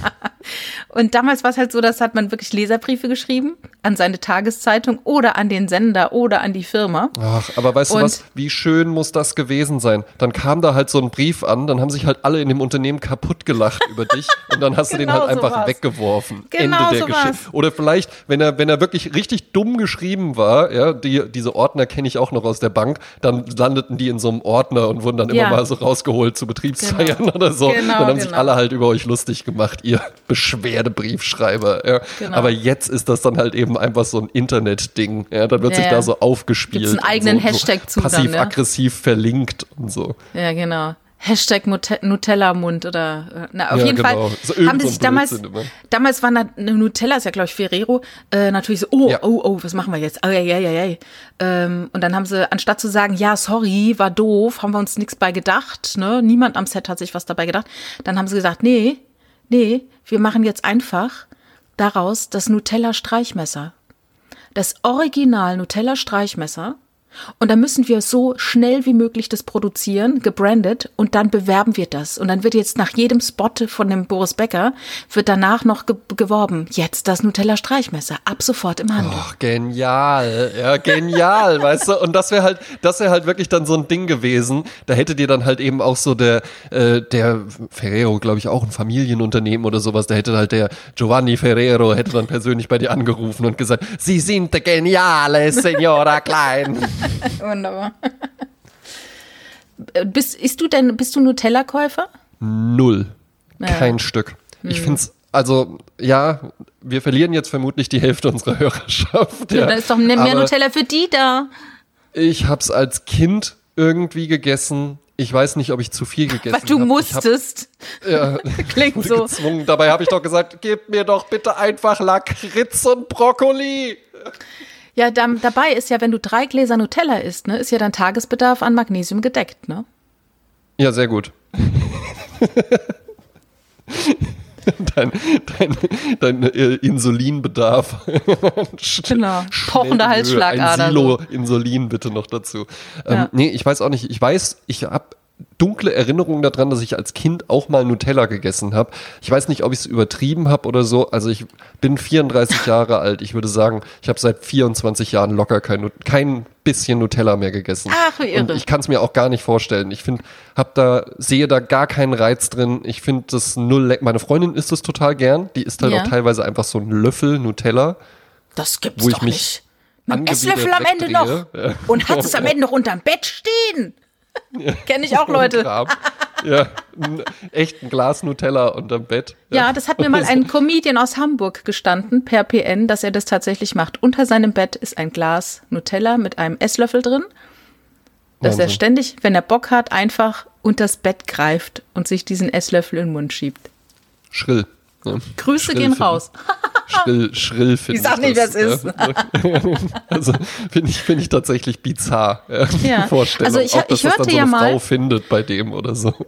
S1: Und damals war es halt so, dass hat man wirklich Leserbriefe geschrieben an seine Tageszeitung oder an den Sender oder an die Firma.
S2: Ach, aber weißt und du was? Wie schön muss das gewesen sein? Dann kam da halt so ein Brief an, dann haben sich halt alle in dem Unternehmen kaputt gelacht über dich und dann hast du den halt genau einfach so weggeworfen. Genau Ende der so Geschichte. Oder vielleicht, wenn er, wenn er wirklich richtig dumm geschrieben war, ja, die, diese Ordner kenne ich auch noch aus der Bank, dann landeten die in so einem Ordner und wurden dann immer ja. mal so rausgeholt zu Betriebsfeiern genau. oder so. Genau, dann haben genau. sich alle halt über euch lustig gemacht, ihr Beschwerdebriefschreiber. Ja. Genau. Aber jetzt ist das dann halt eben einfach so ein Internet-Ding. Ja. Dann wird sich da so aufgespielt. Gibt's
S1: einen eigenen
S2: so,
S1: Hashtag
S2: zu. Passiv-aggressiv verlinkt und so.
S1: Ja, genau. Hashtag Nutella-Mund oder äh, na, auf ja, jeden genau. Fall so haben die sich damals, damals war eine Nutella, ist ja glaube ich Ferrero, äh, natürlich so, oh, ja. oh, oh, was machen wir jetzt? Oh, ja, ja, ja, ja. Ähm, und dann haben sie, anstatt zu sagen, ja, sorry, war doof, haben wir uns nichts bei gedacht, ne? Niemand am Set hat sich was dabei gedacht. Dann haben sie gesagt, nee, nee, wir machen jetzt einfach daraus das Nutella-Streichmesser. Das Original Nutella-Streichmesser und dann müssen wir so schnell wie möglich das produzieren, gebrandet, und dann bewerben wir das. Und dann wird jetzt nach jedem Spot von dem Boris Becker, wird danach noch ge geworben, jetzt das Nutella-Streichmesser, ab sofort im Handel.
S2: Ach, genial, ja, genial, weißt du? Und das wäre halt, das wäre halt wirklich dann so ein Ding gewesen. Da hätte dir dann halt eben auch so der, äh, der Ferrero, glaube ich, auch ein Familienunternehmen oder sowas, da hätte halt der Giovanni Ferrero, hätte dann persönlich bei dir angerufen und gesagt, Sie sind geniale Signora Klein.
S1: Wunderbar. Bist, isst du denn, bist du Nutella-Käufer?
S2: Null. Naja. Kein Stück. Hm. Ich finde es, also, ja, wir verlieren jetzt vermutlich die Hälfte unserer Hörerschaft. Ja.
S1: Da ist doch mehr Nutella für die da.
S2: Ich habe es als Kind irgendwie gegessen. Ich weiß nicht, ob ich zu viel gegessen habe.
S1: Weil du hab. musstest.
S2: Hab, ja, Klingt so. Gezwungen. Dabei habe ich doch gesagt, gib mir doch bitte einfach Lakritz und Brokkoli.
S1: Ja, da, dabei ist ja, wenn du drei Gläser Nutella isst, ne, ist ja dein Tagesbedarf an Magnesium gedeckt, ne?
S2: Ja, sehr gut. dein, dein, dein äh, Insulinbedarf.
S1: genau. Pochende Halsschlagader.
S2: Ein Silo Insulin bitte noch dazu. Ähm, ja. Nee, ich weiß auch nicht. Ich weiß, ich habe dunkle Erinnerungen daran, dass ich als Kind auch mal Nutella gegessen habe. Ich weiß nicht, ob ich es übertrieben habe oder so. Also ich bin 34 Jahre alt. Ich würde sagen, ich habe seit 24 Jahren locker kein, kein bisschen Nutella mehr gegessen.
S1: Ach, wie irre.
S2: Und ich kann es mir auch gar nicht vorstellen. Ich finde, hab da, sehe da gar keinen Reiz drin. Ich finde das null lecker. Meine Freundin isst das total gern. Die isst halt ja. auch teilweise einfach so einen Löffel Nutella.
S1: Das gibt's wo ich doch mich nicht. Mit Esslöffel am Ende noch. Ja. Und hat es am Ende noch unterm Bett stehen. Ja. Kenne ich auch Leute.
S2: ja, echt ein Glas Nutella unterm Bett.
S1: Ja. ja, das hat mir mal ein Comedian aus Hamburg gestanden, per PN, dass er das tatsächlich macht. Unter seinem Bett ist ein Glas Nutella mit einem Esslöffel drin, dass Wahnsinn. er ständig, wenn er Bock hat, einfach unters Bett greift und sich diesen Esslöffel in den Mund schiebt.
S2: Schrill.
S1: Ja. Grüße schrill gehen raus.
S2: schrill, schrill finde ich.
S1: Ich sag nicht, wer es ist.
S2: also finde ich, find ich tatsächlich bizarr.
S1: Ja.
S2: Vorstellung.
S1: Also ich,
S2: auch, dass
S1: ich hörte
S2: das dann so
S1: ja mal,
S2: Frau findet bei dem oder so.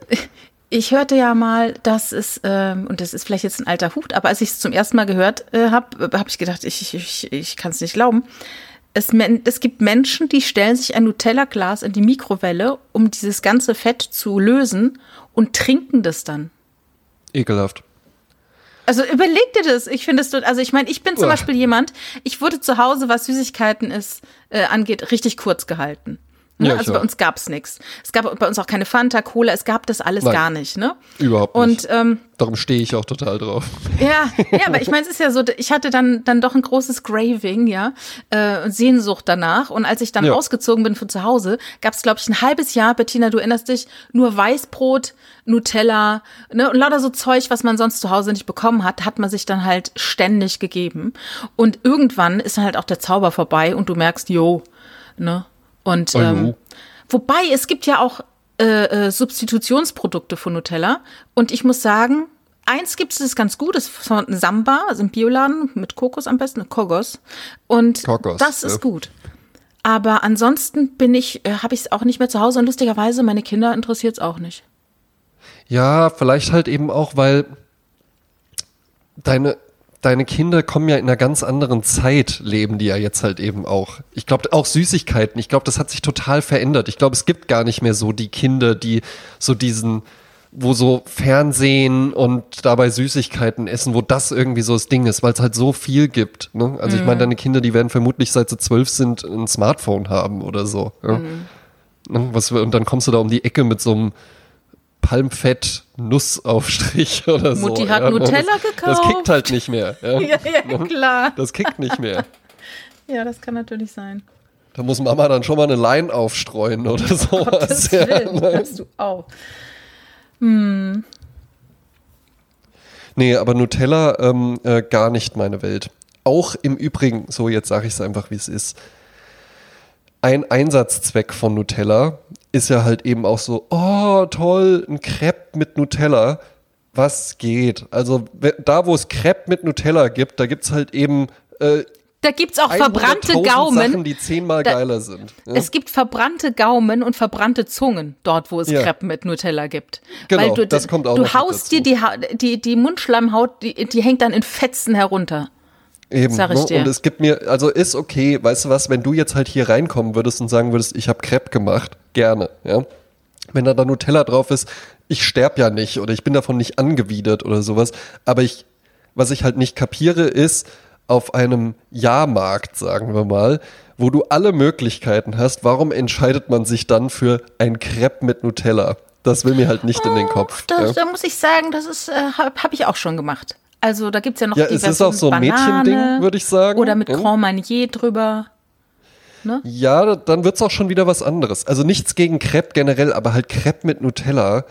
S1: Ich hörte ja mal, dass es, ähm, und das ist vielleicht jetzt ein alter Hut, aber als ich es zum ersten Mal gehört äh, habe, habe ich gedacht, ich, ich, ich kann es nicht glauben. Es, es gibt Menschen, die stellen sich ein Nutella-Glas in die Mikrowelle, um dieses ganze Fett zu lösen und trinken das dann.
S2: Ekelhaft.
S1: Also überleg dir das. Ich finde es, also ich meine, ich bin zum Uah. Beispiel jemand, ich wurde zu Hause, was Süßigkeiten ist, äh, angeht, richtig kurz gehalten. Ne? Ja, also bei uns gab es nichts. Es gab bei uns auch keine Fanta, Cola, es gab das alles Nein, gar nicht. Ne?
S2: Überhaupt
S1: nicht. Und ähm,
S2: darum stehe ich auch total drauf.
S1: Ja, ja, aber ich meine, es ist ja so, ich hatte dann dann doch ein großes Graving, ja, äh, Sehnsucht danach. Und als ich dann ja. ausgezogen bin von zu Hause, gab es, glaube ich, ein halbes Jahr, Bettina, du erinnerst dich, nur Weißbrot, Nutella, ne, und lauter so Zeug, was man sonst zu Hause nicht bekommen hat, hat man sich dann halt ständig gegeben. Und irgendwann ist dann halt auch der Zauber vorbei und du merkst, jo, ne, und ähm, wobei es gibt ja auch äh, äh, Substitutionsprodukte von Nutella. Und ich muss sagen, eins gibt es, das ist ganz gut, das ist von Samba, also im Bioladen mit Kokos am besten, Kogos. Und Kokos, das ist ja. gut. Aber ansonsten bin ich, äh, habe ich es auch nicht mehr zu Hause und lustigerweise, meine Kinder interessiert es auch nicht.
S2: Ja, vielleicht halt eben auch, weil deine, deine Kinder kommen ja in einer ganz anderen Zeit, leben die ja jetzt halt eben auch. Ich glaube, auch Süßigkeiten, ich glaube, das hat sich total verändert. Ich glaube, es gibt gar nicht mehr so die Kinder, die so diesen, wo so Fernsehen und dabei Süßigkeiten essen, wo das irgendwie so das Ding ist, weil es halt so viel gibt. Ne? Also mhm. ich meine, deine Kinder, die werden vermutlich seit sie zwölf sind ein Smartphone haben oder so. Ja? Mhm. Ne? Was, und dann kommst du da um die Ecke mit so einem Palmfett Nussaufstrich oder so.
S1: Mutti hat ja. Nutella das, gekauft.
S2: Das kickt halt nicht mehr. Ja,
S1: ja, ja klar.
S2: Das kickt nicht mehr.
S1: ja, das kann natürlich sein.
S2: Da muss Mama dann schon mal eine Line aufstreuen oder sowas.
S1: Ja, Willen, hast du auch. Hm.
S2: Nee, aber Nutella ähm, äh, gar nicht meine Welt. Auch im Übrigen, so jetzt sage ich es einfach, wie es ist. Ein Einsatzzweck von Nutella ist ja halt eben auch so, oh toll, ein Crepe mit Nutella. Was geht? Also da, wo es Crepe mit Nutella gibt, da gibt es halt eben äh,
S1: da gibt's auch verbrannte Gaumen.
S2: Sachen, die zehnmal da, geiler sind.
S1: Ja? Es gibt verbrannte Gaumen und verbrannte Zungen dort, wo es ja. Crepe mit Nutella gibt.
S2: Genau,
S1: Weil du,
S2: das kommt auch
S1: Du haust dir die, die, die Mundschleimhaut, die, die hängt dann in Fetzen herunter.
S2: Eben, Sag ich ne? dir. Und es gibt mir, also ist okay, weißt du was, wenn du jetzt halt hier reinkommen würdest und sagen würdest, ich habe Crepe gemacht, gerne, ja. Wenn da, da Nutella drauf ist, ich sterb ja nicht oder ich bin davon nicht angewidert oder sowas. Aber ich, was ich halt nicht kapiere, ist, auf einem Jahrmarkt, sagen wir mal, wo du alle Möglichkeiten hast, warum entscheidet man sich dann für ein Crepe mit Nutella? Das will mir halt nicht oh, in den oh, Kopf.
S1: Das, ja. Da muss ich sagen, das ist, äh, habe hab ich auch schon gemacht. Also da gibt es ja noch
S2: ja, die es ist auch so ein Mädchending, würde ich sagen.
S1: Oder mit Grand Marnier drüber. Ne?
S2: Ja, dann wird es auch schon wieder was anderes. Also nichts gegen Crepe generell, aber halt Crepe mit Nutella,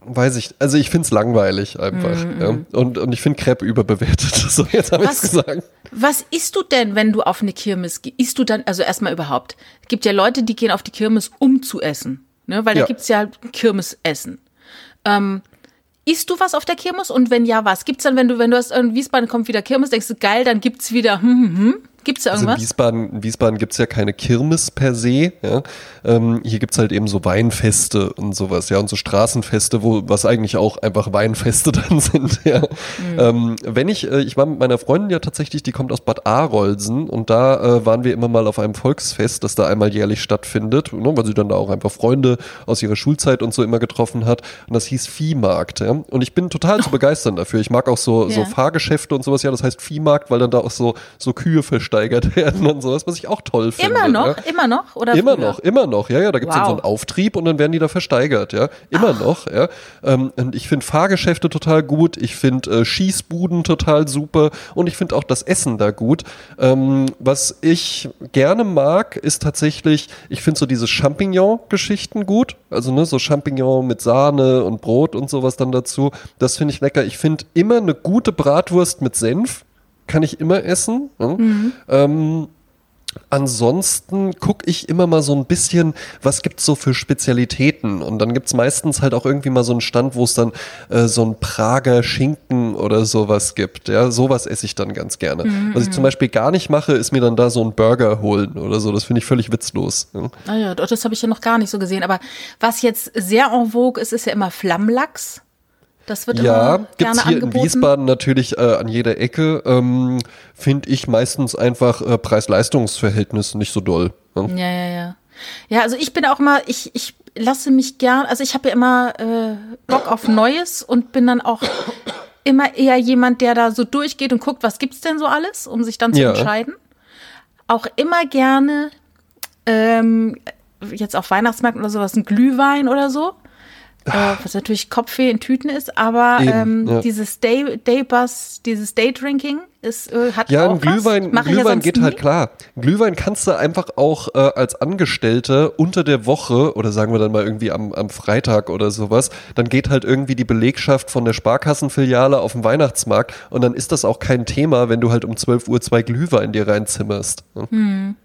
S2: weiß ich. Also ich finde es langweilig einfach. Mm, ja. und, und ich finde Crepe überbewertet. So, jetzt habe ich gesagt.
S1: Was isst du denn, wenn du auf eine Kirmes gehst? Isst du dann, also erstmal überhaupt, es gibt ja Leute, die gehen auf die Kirmes, um zu essen. Ne? Weil ja. da gibt es ja Kirmesessen. Ähm, Isst du was auf der Kirmes? Und wenn ja, was? Gibt's dann, wenn du, wenn du hast, in Wiesbaden kommt wieder Kirmes, denkst du, geil, dann gibt's wieder, hm, hm, hm. Gibt es da irgendwas?
S2: Also in Wiesbaden, in Wiesbaden gibt es ja keine Kirmes per se. Ja. Ähm, hier gibt es halt eben so Weinfeste und sowas, ja, und so Straßenfeste, wo was eigentlich auch einfach Weinfeste dann sind. Ja. Mhm. Ähm, wenn ich, äh, ich war mit meiner Freundin ja tatsächlich, die kommt aus Bad Arolsen und da äh, waren wir immer mal auf einem Volksfest, das da einmal jährlich stattfindet, ne, weil sie dann da auch einfach Freunde aus ihrer Schulzeit und so immer getroffen hat. Und das hieß Viehmarkt. Ja. Und ich bin total zu begeistern dafür. Ich mag auch so, yeah. so Fahrgeschäfte und sowas. Ja, das heißt Viehmarkt, weil dann da auch so, so Kühe versteigert werden und sowas, was ich auch toll finde.
S1: Immer noch?
S2: Ja.
S1: Immer noch? Oder
S2: immer früher? noch, immer noch. Ja, ja, da gibt es wow. dann so einen Auftrieb und dann werden die da versteigert. Ja, immer Ach. noch. Ja. Ähm, und ich finde Fahrgeschäfte total gut. Ich finde äh, Schießbuden total super. Und ich finde auch das Essen da gut. Ähm, was ich gerne mag, ist tatsächlich, ich finde so diese Champignon-Geschichten gut. Also ne, so Champignon mit Sahne und Brot und sowas dann dazu. Das finde ich lecker. Ich finde immer eine gute Bratwurst mit Senf. Kann ich immer essen. Ne? Mhm. Ähm, Ansonsten gucke ich immer mal so ein bisschen, was gibt's so für Spezialitäten. Und dann gibt's meistens halt auch irgendwie mal so einen Stand, wo es dann äh, so ein Prager Schinken oder sowas gibt. Ja, sowas esse ich dann ganz gerne. Mhm. Was ich zum Beispiel gar nicht mache, ist mir dann da so einen Burger holen oder so. Das finde ich völlig witzlos.
S1: Ja. Ah ja, das habe ich ja noch gar nicht so gesehen. Aber was jetzt sehr en vogue ist, ist ja immer Flammlachs. Das wird ja, immer gerne
S2: hier
S1: angeboten.
S2: in Wiesbaden natürlich äh, an jeder Ecke. Ähm, Finde ich meistens einfach äh, Preis-Leistungs-Verhältnis nicht so doll.
S1: Ne? Ja, ja, ja. Ja, also ich bin auch mal, ich, ich lasse mich gern, also ich habe ja immer äh, Bock auf Neues und bin dann auch immer eher jemand, der da so durchgeht und guckt, was gibt's denn so alles, um sich dann zu ja. entscheiden. Auch immer gerne ähm, jetzt auf Weihnachtsmärkten oder sowas, ein Glühwein oder so äh, was natürlich Kopfweh in Tüten ist, aber Eben, ähm, ja. dieses Day, Daybus, dieses Daydrinking ist, äh, hat
S2: ja,
S1: auch
S2: ein Glühwein, was. Glühwein ja geht halt nie. halt klar. Glühwein kannst du einfach auch äh, als Angestellte unter der Woche oder sagen wir dann mal irgendwie am, am Freitag oder sowas, dann geht halt irgendwie die Belegschaft von der Sparkassenfiliale auf den Weihnachtsmarkt und dann ist das auch kein Thema, wenn du halt um 12 Uhr zwei Glühwein dir reinzimmerst. Ne? Hm.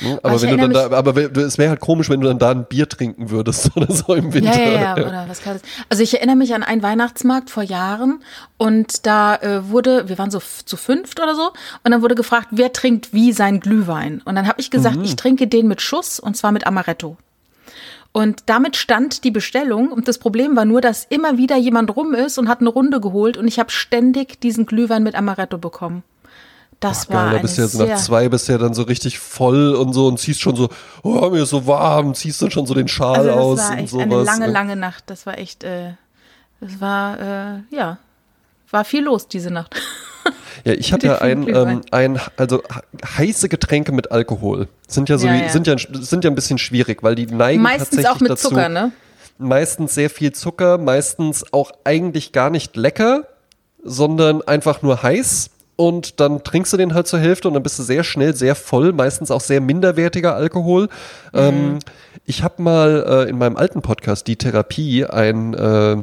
S2: Ne? Aber, wenn du dann da, aber es wäre halt komisch, wenn du dann da ein Bier trinken würdest oder so im Winter.
S1: Ja, ja, ja, oder was Kaltes. Also ich erinnere mich an einen Weihnachtsmarkt vor Jahren und da äh, wurde, wir waren so zu fünft oder so, und dann wurde gefragt, wer trinkt wie sein Glühwein. Und dann habe ich gesagt, mhm. ich trinke den mit Schuss und zwar mit Amaretto. Und damit stand die Bestellung. Und das Problem war nur, dass immer wieder jemand rum ist und hat eine Runde geholt und ich habe ständig diesen Glühwein mit Amaretto bekommen. Das Boah, war geil,
S2: da bist du jetzt nach zwei bist du ja dann so richtig voll und so und ziehst schon so, oh, mir ist so warm, ziehst dann schon so den Schal also aus. Das war echt
S1: und sowas. eine lange, lange Nacht. Das war echt, äh, das war, äh, ja, war viel los diese Nacht.
S2: Ja, ich hatte ein, ähm, ein, also heiße Getränke mit Alkohol sind ja so, ja, ja. sind ja, sind ja ein bisschen schwierig, weil die neigen
S1: meistens
S2: tatsächlich
S1: auch mit
S2: dazu,
S1: Zucker, ne?
S2: Meistens sehr viel Zucker, meistens auch eigentlich gar nicht lecker, sondern einfach nur heiß und dann trinkst du den halt zur Hälfte und dann bist du sehr schnell sehr voll, meistens auch sehr minderwertiger Alkohol. Mhm. Ähm, ich habe mal äh, in meinem alten Podcast die Therapie ein äh,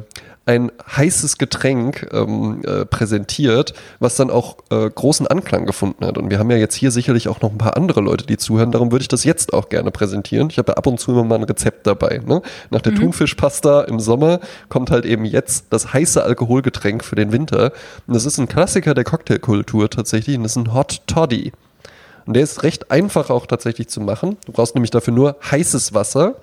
S2: ein heißes Getränk ähm, äh, präsentiert, was dann auch äh, großen Anklang gefunden hat. Und wir haben ja jetzt hier sicherlich auch noch ein paar andere Leute, die zuhören. Darum würde ich das jetzt auch gerne präsentieren. Ich habe ja ab und zu immer mal ein Rezept dabei. Ne? Nach der mhm. Thunfischpasta im Sommer kommt halt eben jetzt das heiße Alkoholgetränk für den Winter. Und das ist ein Klassiker der Cocktailkultur tatsächlich. Und das ist ein Hot Toddy. Und der ist recht einfach auch tatsächlich zu machen. Du brauchst nämlich dafür nur heißes Wasser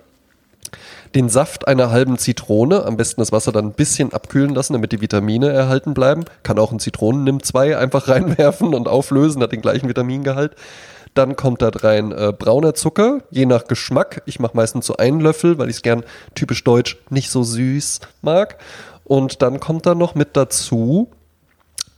S2: den Saft einer halben Zitrone, am besten das Wasser dann ein bisschen abkühlen lassen, damit die Vitamine erhalten bleiben. Kann auch ein Zitronennimm 2 einfach reinwerfen und auflösen, hat den gleichen Vitamingehalt. Dann kommt da rein äh, brauner Zucker, je nach Geschmack. Ich mache meistens so einen Löffel, weil ich es gern typisch deutsch nicht so süß mag. Und dann kommt da noch mit dazu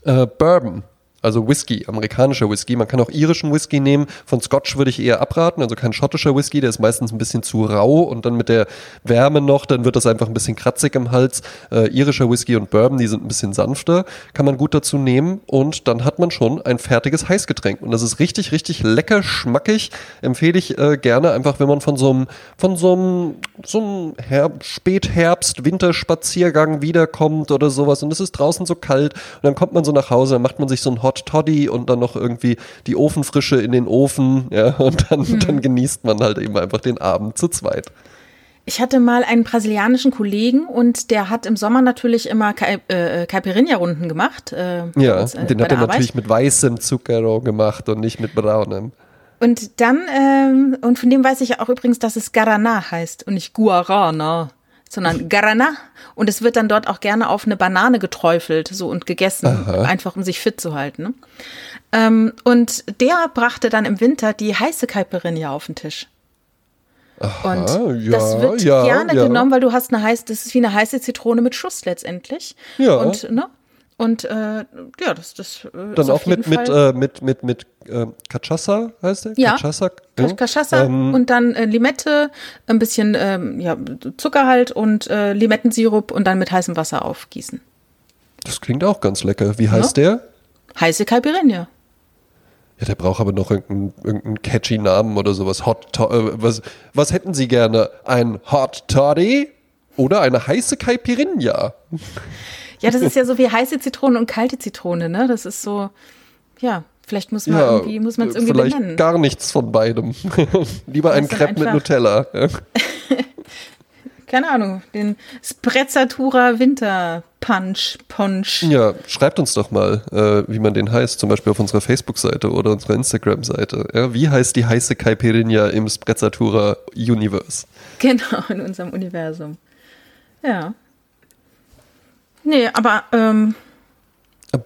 S2: äh, Bourbon also Whisky, amerikanischer Whisky. Man kann auch irischen Whisky nehmen. Von Scotch würde ich eher abraten, also kein schottischer Whisky, der ist meistens ein bisschen zu rau und dann mit der Wärme noch, dann wird das einfach ein bisschen kratzig im Hals. Äh, irischer Whisky und Bourbon, die sind ein bisschen sanfter, kann man gut dazu nehmen und dann hat man schon ein fertiges Heißgetränk und das ist richtig, richtig lecker, schmackig. Empfehle ich äh, gerne einfach, wenn man von so einem, von so einem, so einem Herb Spätherbst, Winterspaziergang wiederkommt oder sowas und es ist draußen so kalt und dann kommt man so nach Hause, dann macht man sich so ein Hot Hot Toddy und dann noch irgendwie die Ofenfrische in den Ofen, ja, und dann, mhm. dann genießt man halt eben einfach den Abend zu zweit.
S1: Ich hatte mal einen brasilianischen Kollegen und der hat im Sommer natürlich immer Ka äh, Caipirinha-Runden gemacht.
S2: Äh, ja, uns, äh, den hat er natürlich mit weißem Zucchero gemacht und nicht mit braunem.
S1: Und dann, ähm, und von dem weiß ich auch übrigens, dass es Guaraná heißt und nicht Guarana, sondern Guaraná. Und es wird dann dort auch gerne auf eine Banane geträufelt so und gegessen, Aha. einfach um sich fit zu halten. Ne? Ähm, und der brachte dann im Winter die heiße Caipirinha auf den Tisch. Aha, und ja, das wird ja, gerne ja. genommen, weil du hast eine heiße, das ist wie eine heiße Zitrone mit Schuss letztendlich. Ja. Und, ne? Und äh, ja, das, das
S2: äh, Dann auch mit, mit, äh, mit, mit, mit äh, Cachaça heißt der?
S1: Ja. Cachaça. Ja. Cachaça ähm, und dann äh, Limette, ein bisschen ähm, ja, Zucker halt und äh, Limettensirup und dann mit heißem Wasser aufgießen.
S2: Das klingt auch ganz lecker. Wie heißt ja. der?
S1: Heiße Caipirinha.
S2: Ja, der braucht aber noch irgendeinen, irgendeinen catchy Namen oder sowas. Hot, äh, was, was hätten Sie gerne? Ein Hot Toddy oder eine heiße Caipirinha?
S1: Ja, das ist ja so wie heiße Zitrone und kalte Zitrone, ne? Das ist so, ja, vielleicht muss man ja, irgendwie, muss man es irgendwie
S2: vielleicht benennen. gar nichts von beidem. Lieber ein Crepe mit Nutella.
S1: keine Ahnung, den Sprezzatura Winter Punch, Punch.
S2: Ja, schreibt uns doch mal, äh, wie man den heißt, zum Beispiel auf unserer Facebook-Seite oder unserer Instagram-Seite. Ja, wie heißt die heiße Caipirinha im Sprezzatura Universe?
S1: Genau, in unserem Universum. Ja. Nee, aber ähm,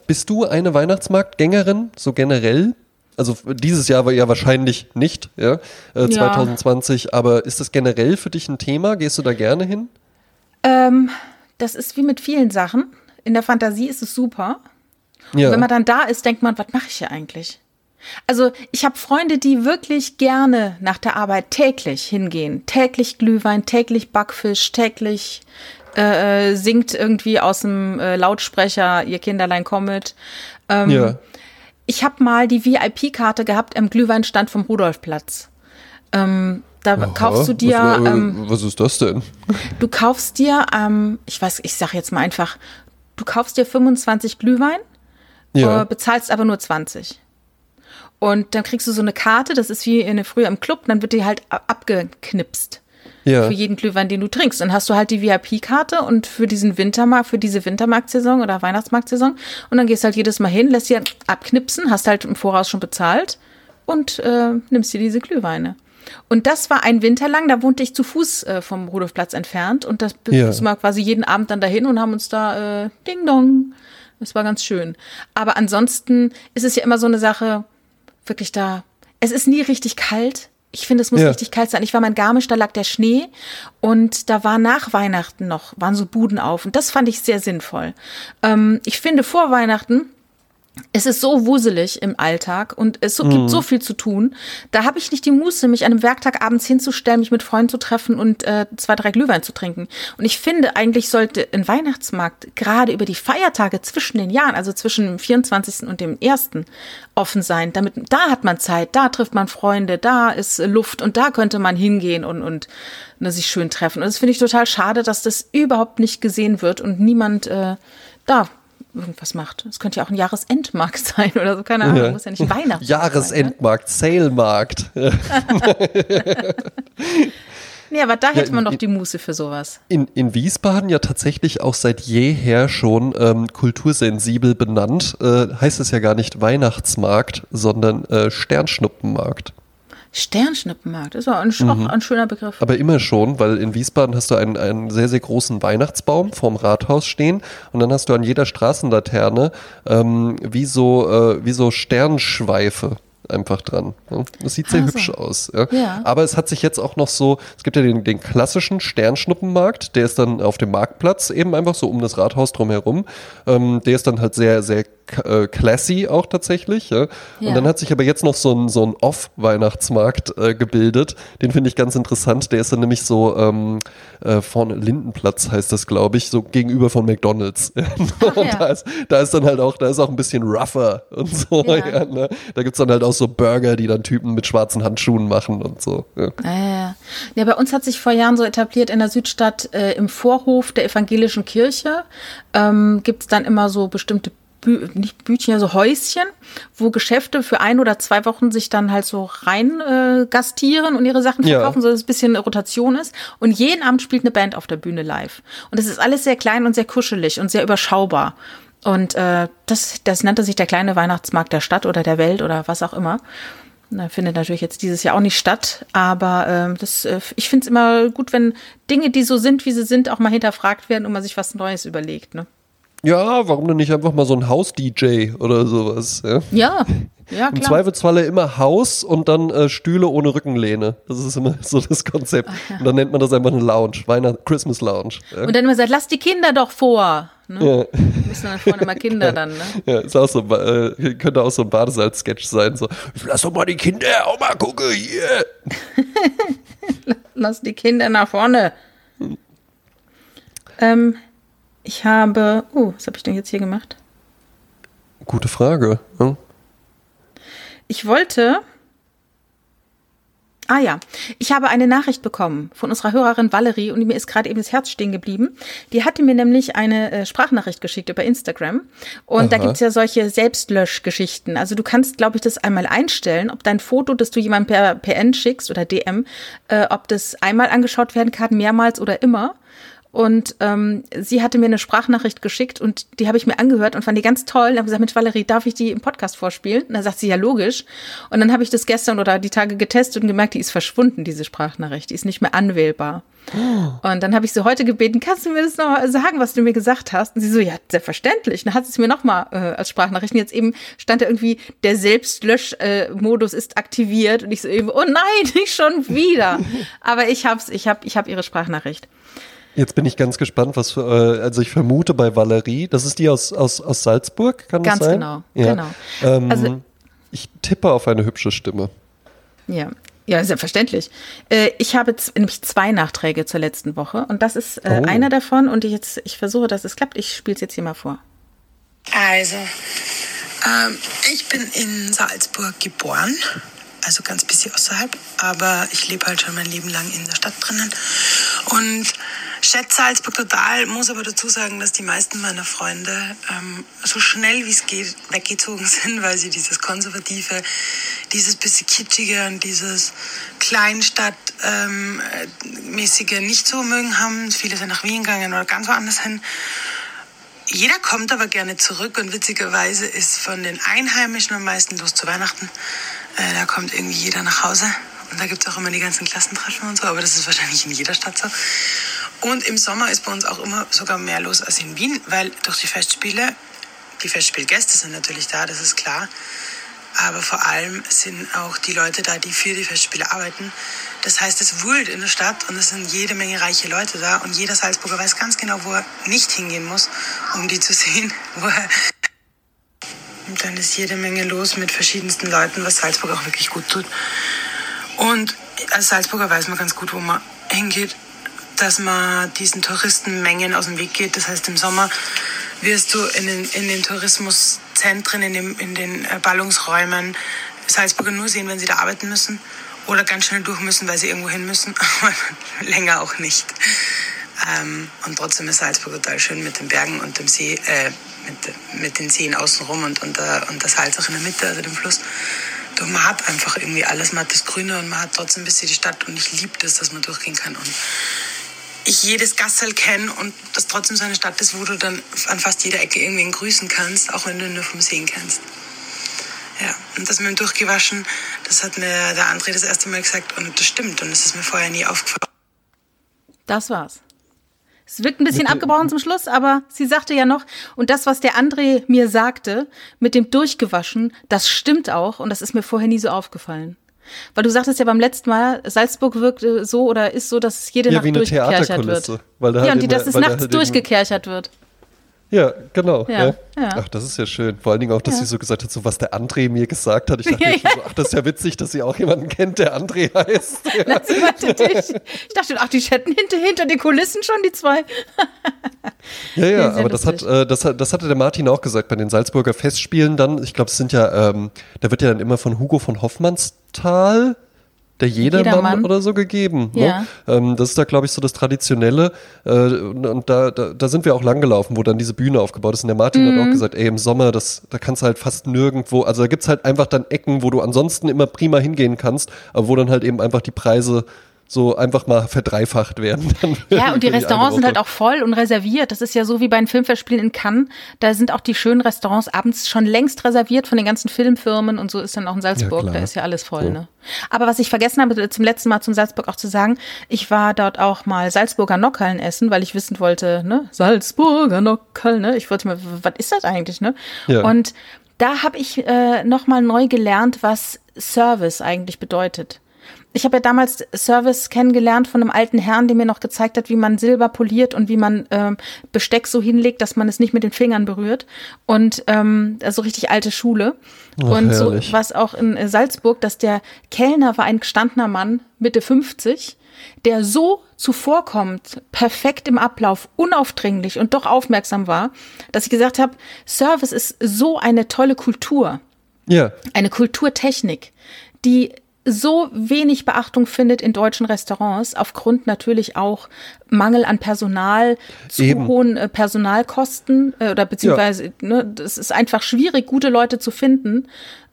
S2: bist du eine Weihnachtsmarktgängerin, so generell? Also dieses Jahr war ja wahrscheinlich nicht, ja, äh, 2020, ja. aber ist das generell für dich ein Thema? Gehst du da gerne hin?
S1: Ähm, das ist wie mit vielen Sachen. In der Fantasie ist es super. Ja. Und wenn man dann da ist, denkt man, was mache ich hier eigentlich? Also ich habe Freunde, die wirklich gerne nach der Arbeit täglich hingehen. Täglich Glühwein, täglich Backfisch, täglich äh, äh singt irgendwie aus dem äh, Lautsprecher ihr Kinderlein kommet. Ähm, ja ich habe mal die VIP-Karte gehabt am Glühweinstand vom Rudolfplatz. Ähm, da Aha, kaufst du dir.
S2: Was, ähm, was, ist das denn?
S1: Du kaufst dir, ähm, ich weiß, ich sag jetzt mal einfach, du kaufst dir 25 Glühwein, ja. äh, bezahlst aber nur 20. Und dann kriegst du so eine Karte, das ist wie eine früher im Club, dann wird die halt abgeknipst ja. für jeden Glühwein, den du trinkst. Dann hast du halt die VIP-Karte und für diesen Wintermarkt, für diese Wintermarktsaison oder Weihnachtsmarktsaison und dann gehst halt jedes Mal hin, lässt dir abknipsen, hast halt im Voraus schon bezahlt und äh, nimmst dir diese Glühweine. Und das war ein Winter lang, da wohnte ich zu Fuß äh, vom Rudolfplatz entfernt und das ja. sind wir quasi jeden Abend dann dahin und haben uns da äh, Ding Dong. Das war ganz schön. Aber ansonsten ist es ja immer so eine Sache, wirklich da. Es ist nie richtig kalt. Ich finde, es muss ja. richtig kalt sein. Ich war mein Garmisch, da lag der Schnee und da war nach Weihnachten noch, waren so Buden auf und das fand ich sehr sinnvoll. Ähm, ich finde, vor Weihnachten es ist so wuselig im Alltag und es so, gibt so mhm. viel zu tun. Da habe ich nicht die Muße, mich an einem Werktag abends hinzustellen, mich mit Freunden zu treffen und äh, zwei, drei Glühwein zu trinken. Und ich finde, eigentlich sollte ein Weihnachtsmarkt gerade über die Feiertage zwischen den Jahren, also zwischen dem 24. und dem 1. offen sein. Damit, da hat man Zeit, da trifft man Freunde, da ist Luft und da könnte man hingehen und, und ne, sich schön treffen. Und das finde ich total schade, dass das überhaupt nicht gesehen wird und niemand äh, da irgendwas macht. Es könnte ja auch ein Jahresendmarkt sein oder so, keine Ahnung, ja. muss ja nicht Weihnachten
S2: Jahresendmarkt, sein? Salemarkt.
S1: nee, aber da hätte ja, man doch die Muße für sowas.
S2: In, in Wiesbaden ja tatsächlich auch seit jeher schon ähm, kultursensibel benannt, äh, heißt es ja gar nicht Weihnachtsmarkt, sondern äh, Sternschnuppenmarkt.
S1: Sternschnuppenmarkt, das war ein, mhm. auch ein schöner Begriff.
S2: Aber immer schon, weil in Wiesbaden hast du einen, einen sehr, sehr großen Weihnachtsbaum vorm Rathaus stehen und dann hast du an jeder Straßenlaterne ähm, wie, so, äh, wie so Sternschweife einfach dran. Das sieht sehr also. hübsch aus. Ja. ja. Aber es hat sich jetzt auch noch so, es gibt ja den, den klassischen Sternschnuppenmarkt, der ist dann auf dem Marktplatz eben einfach so um das Rathaus drumherum. Ähm, der ist dann halt sehr, sehr classy auch tatsächlich. Ja? ja? Und dann hat sich aber jetzt noch so ein, so ein Off-Weihnachtsmarkt äh, gebildet. Den finde ich ganz interessant. Der ist dann nämlich so ähm, äh, vorne Lindenplatz heißt das, glaube ich, so gegenüber von McDonalds. Ach, und ja. da, ist, da ist dann halt auch, da ist auch ein bisschen rougher und so. Ne? Da gibt es dann halt auch so Burger, die dann Typen mit schwarzen Handschuhen machen und so.
S1: Ja, ja, ja. bei uns hat sich vor Jahren so etabliert in der Südstadt äh, im Vorhof der evangelischen Kirche ähm, gibt es dann immer so bestimmte Bü nicht Bütchen, also Häuschen, wo Geschäfte für ein oder zwei Wochen sich dann halt so rein äh, gastieren und ihre Sachen verkaufen, ja. so dass es ein bisschen Rotation ist. Und jeden Abend spielt eine Band auf der Bühne live. Und es ist alles sehr klein und sehr kuschelig und sehr überschaubar. Und äh, das, das nannte sich der kleine Weihnachtsmarkt der Stadt oder der Welt oder was auch immer. Na, findet natürlich jetzt dieses Jahr auch nicht statt, aber äh, das, äh, ich finde es immer gut, wenn Dinge, die so sind, wie sie sind, auch mal hinterfragt werden und man sich was Neues überlegt. Ne?
S2: Ja, warum denn nicht einfach mal so ein Haus-DJ oder sowas? Ja,
S1: ja, ja klar.
S2: Im Zweifelsfalle immer Haus und dann äh, Stühle ohne Rückenlehne. Das ist immer so das Konzept. Ach, ja. Und dann nennt man das einfach eine Lounge, Weihnacht Christmas Lounge.
S1: Ja. Und dann immer sagt, lass die Kinder doch vor. Ne? Ja. Müssen dann vorne immer Kinder dann, ne?
S2: Ja, ist auch so, äh, könnte auch so ein Badesalz-Sketch sein. So, lass doch mal die Kinder auch mal gucken hier.
S1: lass die Kinder nach vorne. Hm. Ähm, ich habe. Oh, was habe ich denn jetzt hier gemacht?
S2: Gute Frage. Ja.
S1: Ich wollte. Ah ja, ich habe eine Nachricht bekommen von unserer Hörerin Valerie und mir ist gerade eben das Herz stehen geblieben. Die hatte mir nämlich eine äh, Sprachnachricht geschickt über Instagram und Aha. da gibt's ja solche Selbstlöschgeschichten. Also du kannst, glaube ich, das einmal einstellen, ob dein Foto, das du jemandem per PN schickst oder DM, äh, ob das einmal angeschaut werden kann, mehrmals oder immer. Und ähm, sie hatte mir eine Sprachnachricht geschickt und die habe ich mir angehört und fand die ganz toll. Und habe gesagt, Mensch, Valerie, darf ich die im Podcast vorspielen? Und dann sagt sie, ja, logisch. Und dann habe ich das gestern oder die Tage getestet und gemerkt, die ist verschwunden, diese Sprachnachricht. Die ist nicht mehr anwählbar. Oh. Und dann habe ich sie heute gebeten, kannst du mir das noch sagen, was du mir gesagt hast? Und sie so, ja, selbstverständlich. Und dann hat sie es mir nochmal äh, als Sprachnachricht. Und jetzt eben stand da irgendwie, der Selbstlöschmodus äh, ist aktiviert. Und ich so eben, oh nein, nicht schon wieder. Aber ich hab's, ich hab, ich hab ihre Sprachnachricht.
S2: Jetzt bin ich ganz gespannt, was für, äh, also ich vermute bei Valerie, das ist die aus, aus, aus Salzburg, kann
S1: ganz
S2: das sein?
S1: Ganz genau, ja. genau.
S2: Ähm, also, ich tippe auf eine hübsche Stimme.
S1: Ja, ja, selbstverständlich. Äh, ich habe nämlich zwei Nachträge zur letzten Woche und das ist äh, oh. einer davon und ich jetzt, ich versuche, dass es klappt. Ich spiele es jetzt hier mal vor.
S3: Also, ähm, ich bin in Salzburg geboren, also ganz bisschen außerhalb, aber ich lebe halt schon mein Leben lang in der Stadt drinnen und schätze Salzburg total, muss aber dazu sagen, dass die meisten meiner Freunde ähm, so schnell wie es geht weggezogen sind, weil sie dieses konservative, dieses bisschen kitschige und dieses Kleinstadtmäßige ähm, nicht so mögen haben. Viele sind nach Wien gegangen oder ganz woanders hin. Jeder kommt aber gerne zurück und witzigerweise ist von den Einheimischen am meisten los zu Weihnachten. Äh, da kommt irgendwie jeder nach Hause. Und da gibt es auch immer die ganzen Klassentreffen und so, aber das ist wahrscheinlich in jeder Stadt so. Und im Sommer ist bei uns auch immer sogar mehr los als in Wien, weil durch die Festspiele, die Festspielgäste sind natürlich da, das ist klar. Aber vor allem sind auch die Leute da, die für die Festspiele arbeiten. Das heißt, es wühlt in der Stadt und es sind jede Menge reiche Leute da und jeder Salzburger weiß ganz genau, wo er nicht hingehen muss, um die zu sehen. Wo er und dann ist jede Menge los mit verschiedensten Leuten, was Salzburg auch wirklich gut tut. Und als Salzburger weiß man ganz gut, wo man hingeht dass man diesen Touristenmengen aus dem Weg geht. Das heißt, im Sommer wirst du in den, in den Tourismuszentren, in, dem, in den äh, Ballungsräumen Salzburger nur sehen, wenn sie da arbeiten müssen oder ganz schnell durch müssen, weil sie irgendwo hin müssen, aber länger auch nicht. Ähm, und trotzdem ist Salzburg total schön mit den Bergen und dem See, äh, mit, mit den Seen außenrum und, und, der, und der Salz auch in der Mitte, also dem Fluss. Doch man hat einfach irgendwie alles, man hat das Grüne und man hat trotzdem ein bisschen die Stadt und ich liebe das, dass man durchgehen kann. Und ich jedes Gassel kenne und das trotzdem so eine Stadt ist, wo du dann an fast jeder Ecke irgendwen grüßen kannst, auch wenn du nur vom Sehen kennst. Ja, und das mit dem Durchgewaschen, das hat mir der André das erste Mal gesagt und das stimmt und das ist mir vorher nie aufgefallen.
S1: Das war's. Es wirkt ein bisschen abgebrochen zum Schluss, aber sie sagte ja noch, und das, was der André mir sagte, mit dem Durchgewaschen, das stimmt auch und das ist mir vorher nie so aufgefallen. Weil du sagtest ja beim letzten Mal, Salzburg wirkt so oder ist so, dass jede ja, Nacht durchgekerchert wird.
S2: Weil da
S1: ja,
S2: halt
S1: und die, dass es nachts halt durchgekerchert wird.
S2: Ja, genau. Ja, ja. ja, Ach, das ist ja schön. Vor allen Dingen auch, dass sie so gesagt hat, so was der André mir gesagt hat. Ich dachte ja, so, ach, das ist ja witzig, dass sie auch jemanden kennt, der André heißt. Ja.
S1: Ich dachte, ach, die chatten hinter, hinter den Kulissen schon, die zwei.
S2: Ja, ja, aber das hat, äh, das, das hatte der Martin auch gesagt bei den Salzburger Festspielen dann. Ich glaube, es sind ja, ähm, da wird ja dann immer von Hugo von Hoffmannsthal der Jedermann, Jedermann. oder so gegeben. Ne? Ja. Ähm, das ist da, glaube ich, so das Traditionelle. Äh, und da, da, da, sind wir auch lang gelaufen, wo dann diese Bühne aufgebaut ist. Und der Martin mhm. hat auch mhm. gesagt, ey, im Sommer, das, da kannst du halt fast nirgendwo, also da gibt es halt einfach dann Ecken, wo du ansonsten immer prima hingehen kannst, aber wo dann halt eben einfach die Preise so einfach mal verdreifacht werden.
S1: ja, und die Restaurants sind halt auch voll und reserviert. Das ist ja so wie bei den Filmfestspielen in Cannes. Da sind auch die schönen Restaurants abends schon längst reserviert von den ganzen Filmfirmen und so ist dann auch in Salzburg. Ja, da ist ja alles voll, so. ne? Aber was ich vergessen habe, zum letzten Mal zum Salzburg auch zu sagen, ich war dort auch mal Salzburger Nockerln essen, weil ich wissen wollte, ne? Salzburger Nockerln, ne? Ich wollte mal, was ist das eigentlich, ne? Ja. Und da habe ich äh, nochmal neu gelernt, was Service eigentlich bedeutet ich habe ja damals Service kennengelernt von einem alten Herrn, der mir noch gezeigt hat, wie man Silber poliert und wie man ähm, Besteck so hinlegt, dass man es nicht mit den Fingern berührt. Und ähm, also richtig alte Schule. Ach, und herrlich. so was auch in äh, Salzburg, dass der Kellner war ein gestandener Mann, Mitte 50, der so zuvorkommt, perfekt im Ablauf, unaufdringlich und doch aufmerksam war, dass ich gesagt habe, Service ist so eine tolle Kultur. Ja. Eine Kulturtechnik, die so wenig Beachtung findet in deutschen Restaurants, aufgrund natürlich auch Mangel an Personal, zu Eben. hohen äh, Personalkosten äh, oder beziehungsweise, ja. ne, es ist einfach schwierig, gute Leute zu finden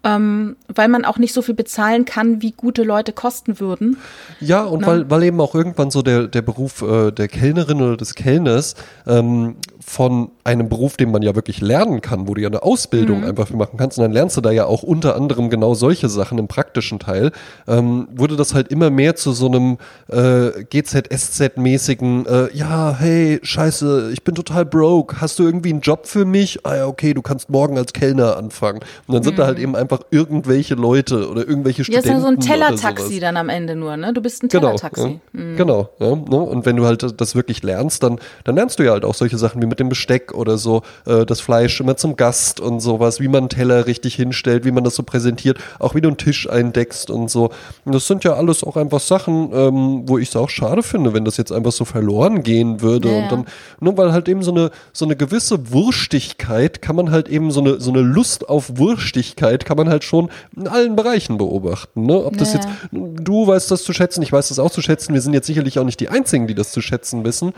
S1: ähm, weil man auch nicht so viel bezahlen kann, wie gute Leute kosten würden.
S2: Ja, und weil, weil eben auch irgendwann so der, der Beruf äh, der Kellnerin oder des Kellners ähm, von einem Beruf, den man ja wirklich lernen kann, wo du ja eine Ausbildung mhm. einfach machen kannst, und dann lernst du da ja auch unter anderem genau solche Sachen im praktischen Teil, ähm, wurde das halt immer mehr zu so einem äh, GZSZ-mäßigen, äh, ja, hey, scheiße, ich bin total broke, hast du irgendwie einen Job für mich? Ah ja, okay, du kannst morgen als Kellner anfangen. Und dann sind mhm. da halt eben einfach einfach irgendwelche Leute oder irgendwelche Studenten. Ja, ist
S1: ja so ein Tellertaxi dann am Ende nur, ne? Du bist ein Tellertaxi.
S2: Genau, ja, mhm. genau ja, ne? Und wenn du halt das wirklich lernst, dann, dann lernst du ja halt auch solche Sachen wie mit dem Besteck oder so, äh, das Fleisch immer zum Gast und sowas, wie man einen Teller richtig hinstellt, wie man das so präsentiert, auch wie du einen Tisch eindeckst und so. Und das sind ja alles auch einfach Sachen, ähm, wo ich es auch schade finde, wenn das jetzt einfach so verloren gehen würde. Ja, und dann, nur weil halt eben so eine, so eine gewisse Wurstigkeit kann man halt eben so eine, so eine Lust auf Wurstigkeit kann man halt schon in allen Bereichen beobachten. Ne? Ob das naja. jetzt, du weißt das zu schätzen, ich weiß das auch zu schätzen, wir sind jetzt sicherlich auch nicht die Einzigen, die das zu schätzen wissen.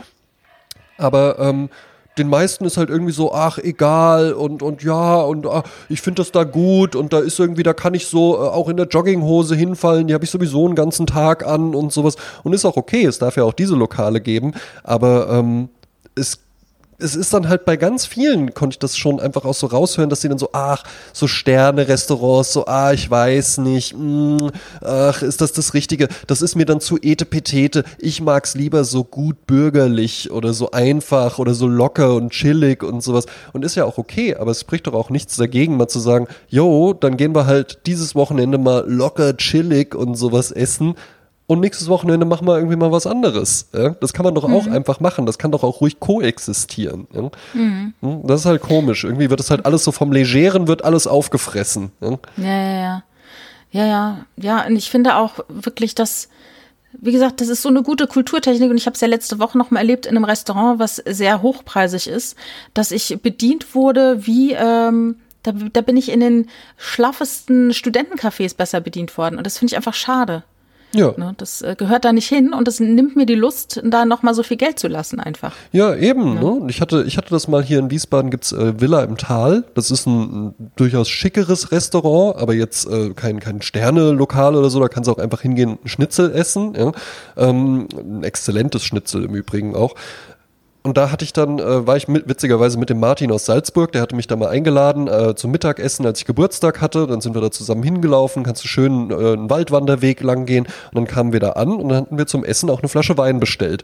S2: Aber ähm, den meisten ist halt irgendwie so, ach, egal und, und ja, und ach, ich finde das da gut und da ist irgendwie, da kann ich so äh, auch in der Jogginghose hinfallen, die habe ich sowieso einen ganzen Tag an und sowas. Und ist auch okay, es darf ja auch diese Lokale geben, aber ähm, es es ist dann halt bei ganz vielen, konnte ich das schon einfach auch so raushören, dass sie dann so, ach, so Sterne-Restaurants, so, ah, ich weiß nicht, mh, mm, ach, ist das das Richtige? Das ist mir dann zu etepetete. Ich mag's lieber so gut bürgerlich oder so einfach oder so locker und chillig und sowas. Und ist ja auch okay, aber es spricht doch auch nichts dagegen, mal zu sagen, yo, dann gehen wir halt dieses Wochenende mal locker, chillig und sowas essen und nächstes Wochenende machen wir irgendwie mal was anderes. Ja? Das kann man doch mhm. auch einfach machen. Das kann doch auch ruhig koexistieren. Ja? Mhm. Hm? Das ist halt komisch. Irgendwie wird das halt alles so vom Legeren wird alles aufgefressen.
S1: Ja, ja, ja. Ja, ja. Ja, und ich finde auch wirklich, dass, wie gesagt, das ist so eine gute Kulturtechnik und ich habe es ja letzte Woche noch mal erlebt in einem Restaurant, was sehr hochpreisig ist, dass ich bedient wurde wie, ähm, da, da bin ich in den schlaffesten Studentencafés besser bedient worden und das finde ich einfach schade. Ja. Ne, das äh, gehört da nicht hin und das nimmt mir die Lust, da nochmal so viel Geld zu lassen einfach.
S2: Ja, eben. Ja. Ne? Ich, hatte, ich hatte das mal hier in Wiesbaden, gibt's äh, Villa im Tal. Das ist ein, ein durchaus schickeres Restaurant, aber jetzt äh, kein, kein Sterne-Lokal oder so. Da kannst du auch einfach hingehen, Schnitzel essen. Ja? Ähm, ein exzellentes Schnitzel im Übrigen auch. Und da hatte ich dann, äh, war ich mit, witzigerweise mit dem Martin aus Salzburg, der hatte mich da mal eingeladen äh, zum Mittagessen, als ich Geburtstag hatte. Dann sind wir da zusammen hingelaufen, kannst du schön äh, einen Waldwanderweg lang gehen. Und dann kamen wir da an und dann hatten wir zum Essen auch eine Flasche Wein bestellt.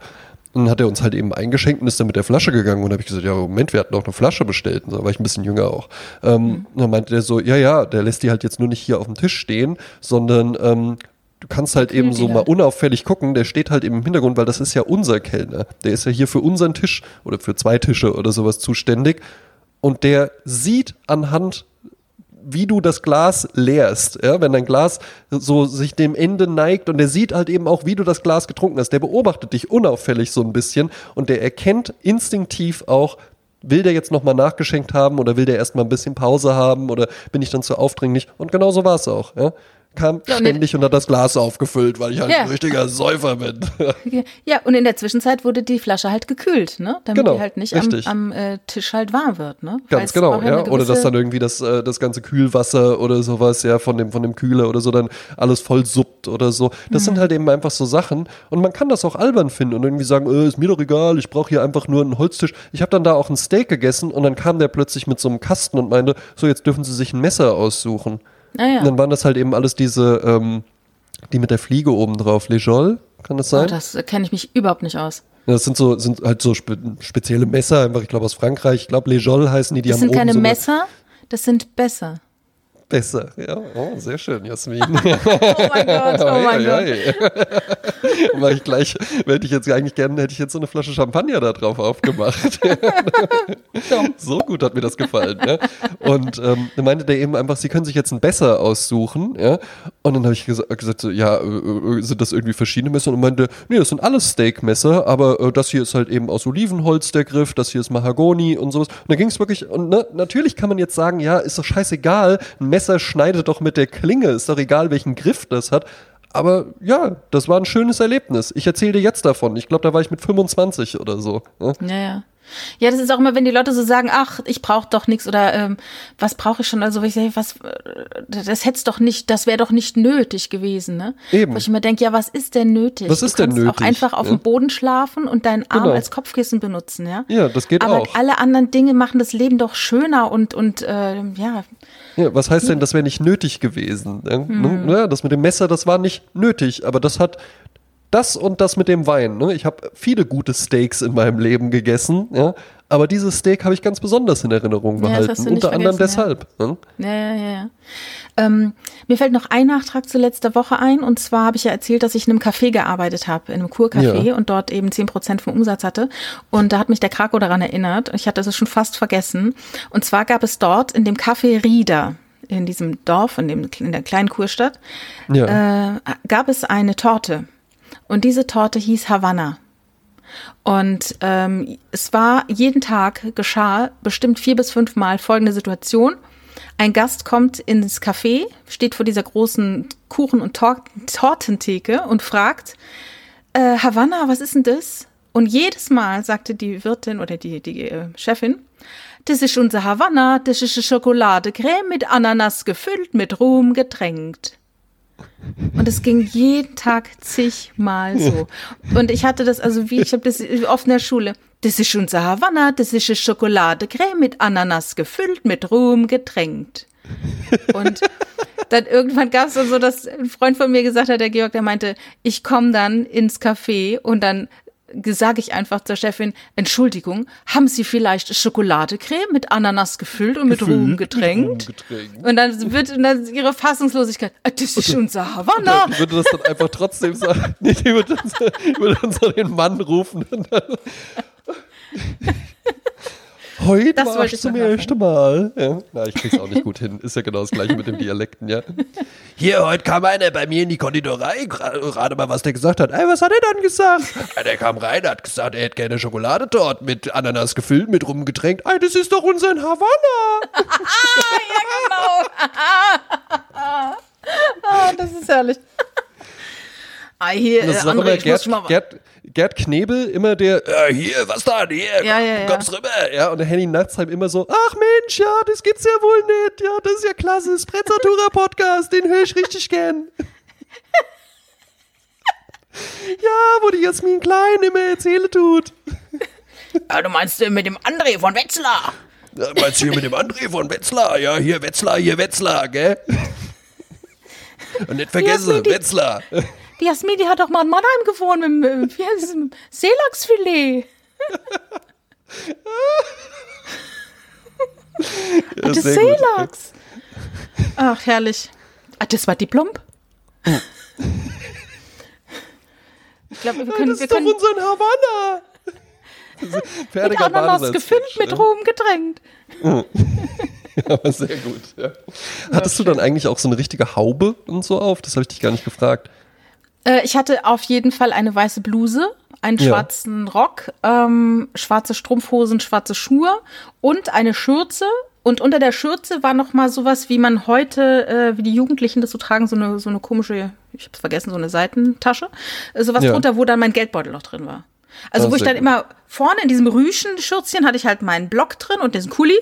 S2: Und dann hat er uns halt eben eingeschenkt und ist dann mit der Flasche gegangen. Und dann habe ich gesagt, ja, Moment, wir hatten auch eine Flasche bestellt. Und da war ich ein bisschen jünger auch. Ähm, mhm. Und dann meinte der so, ja, ja, der lässt die halt jetzt nur nicht hier auf dem Tisch stehen, sondern ähm, du kannst halt eben so mal unauffällig gucken, der steht halt eben im Hintergrund, weil das ist ja unser Kellner. Der ist ja hier für unseren Tisch oder für zwei Tische oder sowas zuständig. Und der sieht anhand, wie du das Glas leerst. Ja, wenn dein Glas so sich dem Ende neigt und der sieht halt eben auch, wie du das Glas getrunken hast. Der beobachtet dich unauffällig so ein bisschen und der erkennt instinktiv auch, will der jetzt nochmal nachgeschenkt haben oder will der erstmal ein bisschen Pause haben oder bin ich dann zu aufdringlich? Und genau so war es auch. Ja? Kam ja, ständig und hat das Glas aufgefüllt, weil ich halt ja. ein richtiger Säufer bin.
S1: ja, und in der Zwischenzeit wurde die Flasche halt gekühlt, ne? Damit genau, die halt nicht richtig. am, am äh, Tisch halt warm wird, ne?
S2: Ganz genau, ja. Oder dass dann irgendwie das, äh, das ganze Kühlwasser oder sowas, ja, von dem, von dem Kühler oder so dann alles voll suppt oder so. Das mhm. sind halt eben einfach so Sachen. Und man kann das auch albern finden und irgendwie sagen, äh, ist mir doch egal, ich brauche hier einfach nur einen Holztisch. Ich habe dann da auch ein Steak gegessen und dann kam der plötzlich mit so einem Kasten und meinte, so jetzt dürfen Sie sich ein Messer aussuchen. Ah, ja. Und dann waren das halt eben alles diese, ähm, die mit der Fliege oben drauf. Lejol, kann das sein? Oh,
S1: das kenne ich mich überhaupt nicht aus.
S2: Das sind so, sind halt so spe spezielle Messer, einfach, ich glaube aus Frankreich. Ich glaube, Lejol heißen die, die
S1: das sind keine so Messer, das sind Besser
S2: besser. Ja, oh, sehr schön, Jasmin. oh mein Gott, oh mein Gott. Mach ich gleich, hätte ich jetzt eigentlich gerne, hätte ich jetzt so eine Flasche Champagner da drauf aufgemacht. so gut hat mir das gefallen. Ja. Und ähm, dann meinte der eben einfach, sie können sich jetzt ein besser aussuchen. Ja. Und dann habe ich gesagt, gesagt so, ja, äh, äh, sind das irgendwie verschiedene Messer? Und meinte, nee, das sind alles Steakmesser, aber äh, das hier ist halt eben aus Olivenholz der Griff, das hier ist Mahagoni und sowas. Und da ging es wirklich, und ne, natürlich kann man jetzt sagen, ja, ist doch scheißegal, ein Messer Messer schneidet doch mit der Klinge, ist doch egal, welchen Griff das hat. Aber ja, das war ein schönes Erlebnis. Ich erzähle dir jetzt davon. Ich glaube, da war ich mit 25 oder so.
S1: Ne? Ja, ja. Ja, das ist auch immer, wenn die Leute so sagen, ach, ich brauche doch nichts oder ähm, was brauche ich schon? Also ich sage, was, äh, das hätte doch nicht, das wäre doch nicht nötig gewesen, ne? Eben. Wo ich immer denke, ja, was ist denn nötig?
S2: Was ist denn nötig?
S1: auch einfach auf ja. dem Boden schlafen und deinen Arm genau. als Kopfkissen benutzen, ja?
S2: Ja, das geht
S1: Aber
S2: auch.
S1: Aber alle anderen Dinge machen das Leben doch schöner und und äh, ja.
S2: Ja, was heißt denn, das wäre nicht nötig gewesen? Mhm. Ja, das mit dem Messer, das war nicht nötig, aber das hat das und das mit dem Wein. Ne? Ich habe viele gute Steaks in meinem Leben gegessen, ja, aber dieses Steak habe ich ganz besonders in Erinnerung behalten. Ja, unter anderem deshalb.
S1: Ja, ne? ja, ja. ja. Ähm, mir fällt noch ein Nachtrag zu letzter Woche ein. Und zwar habe ich ja erzählt, dass ich in einem Café gearbeitet habe, in einem Kurcafé ja. und dort eben zehn Prozent vom Umsatz hatte. Und da hat mich der Krakow daran erinnert. Ich hatte es schon fast vergessen. Und zwar gab es dort in dem Café Rieder, in diesem Dorf, in, dem, in der kleinen Kurstadt, ja. äh, gab es eine Torte. Und diese Torte hieß Havanna. Und ähm, es war jeden Tag geschah bestimmt vier bis fünf Mal folgende Situation. Ein Gast kommt ins Café, steht vor dieser großen Kuchen- und Tor Tortentheke und fragt, äh, Havanna, was ist denn das? Und jedes Mal sagte die Wirtin oder die, die äh, Chefin, das ist unser Havanna, das ist eine Schokoladecreme mit Ananas gefüllt, mit Ruhm getränkt. Und es ging jeden Tag zigmal so. Und ich hatte das, also wie, ich habe das oft in der Schule. Das ist unser Havanna, das ist eine Schokoladecreme mit Ananas gefüllt, mit Ruhm getränkt. Und dann irgendwann gab es so, dass ein Freund von mir gesagt hat, der Georg, der meinte, ich komme dann ins Café und dann sage ich einfach zur Chefin, Entschuldigung, haben Sie vielleicht Schokoladecreme mit Ananas gefüllt und mit Ruhm getränkt? getränkt? Und dann wird und dann ihre Fassungslosigkeit, ah, das ist unser Havanna.
S2: Ich würde das dann einfach trotzdem sagen. Nee, die würde dann, würde dann so den Mann rufen. Heute das war ich zum ersten Mal. Ja. Na, ich krieg's auch nicht gut hin. Ist ja genau das gleiche mit dem Dialekten, ja. Hier, heute kam einer bei mir in die Konditorei, gerade mal, was der gesagt hat. Ey, was hat er dann gesagt? Der kam rein, hat gesagt, er hätte gerne Schokolade dort mit Ananas gefüllt, mit rumgetränkt. Ey, das ist doch unser Havanna.
S1: ja, genau. oh, das ist herrlich.
S2: Ah, hier, das ist André, immer Gerd, Gerd, Gerd Knebel, immer der, äh, hier, was da, hier, ja, ja, kommst ja. rüber. Ja, und der Henny Nachtsheim immer so, ach Mensch, ja, das gibt's ja wohl nicht. Ja, das ist ja klasse, Sprezzatura Podcast, den höre ich richtig gern. ja, wo die Jasmin Klein immer erzähle tut.
S1: Ja, du meinst äh, mit dem André von Wetzlar?
S2: Ja, meinst du hier mit dem André von Wetzlar? Ja, hier Wetzlar, hier Wetzlar, gell? Und nicht vergessen, Wetzlar.
S1: Die Jasmin, die hat doch mal in Mannheim gewohnt mit, es, Seelachsfilet. ja, das Seelachs. Ach, herrlich. Ah, das war die Plump.
S2: ich glaube, wir können. Das ist wir können, doch unser Havanna.
S1: Fertiger mit Ananas gefüllt, mit Ruhm getränkt.
S2: ja, aber sehr gut. Ja. Hattest du dann eigentlich auch so eine richtige Haube und so auf? Das habe ich dich gar nicht gefragt.
S1: Äh, ich hatte auf jeden Fall eine weiße Bluse, einen ja. schwarzen Rock, ähm, schwarze Strumpfhosen, schwarze Schuhe und eine Schürze Und unter der Schürze war noch mal sowas, wie man heute, äh, wie die Jugendlichen das so tragen, so eine, so eine komische, ich hab's vergessen, so eine Seitentasche. Äh, sowas ja. drunter, wo dann mein Geldbeutel noch drin war. Also das wo ich dann gut. immer vorne in diesem Rüschen-Schürzchen hatte ich halt meinen Block drin und diesen Kuli.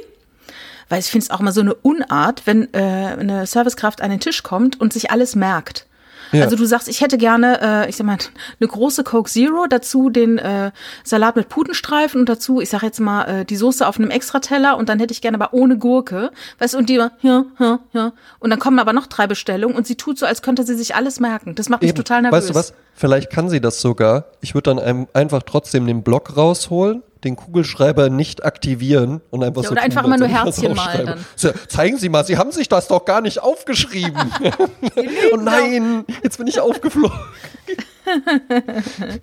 S1: Weil ich finde es auch immer so eine Unart, wenn äh, eine Servicekraft an den Tisch kommt und sich alles merkt. Ja. Also du sagst, ich hätte gerne, äh, ich sag mal, eine große Coke Zero, dazu den äh, Salat mit Putenstreifen und dazu, ich sag jetzt mal, äh, die Soße auf einem Extrateller und dann hätte ich gerne aber ohne Gurke. Weißt du, und die, ja, ja, ja. Und dann kommen aber noch drei Bestellungen und sie tut so, als könnte sie sich alles merken. Das macht mich Eben. total nervös.
S2: Weißt du was? Vielleicht kann sie das sogar. Ich würde dann einfach trotzdem den Block rausholen den Kugelschreiber nicht aktivieren und einfach ja, so.
S1: Oder einfach immer nur Herzchen malen.
S2: So, zeigen Sie mal, Sie haben sich das doch gar nicht aufgeschrieben. oh nein, jetzt bin ich aufgeflogen.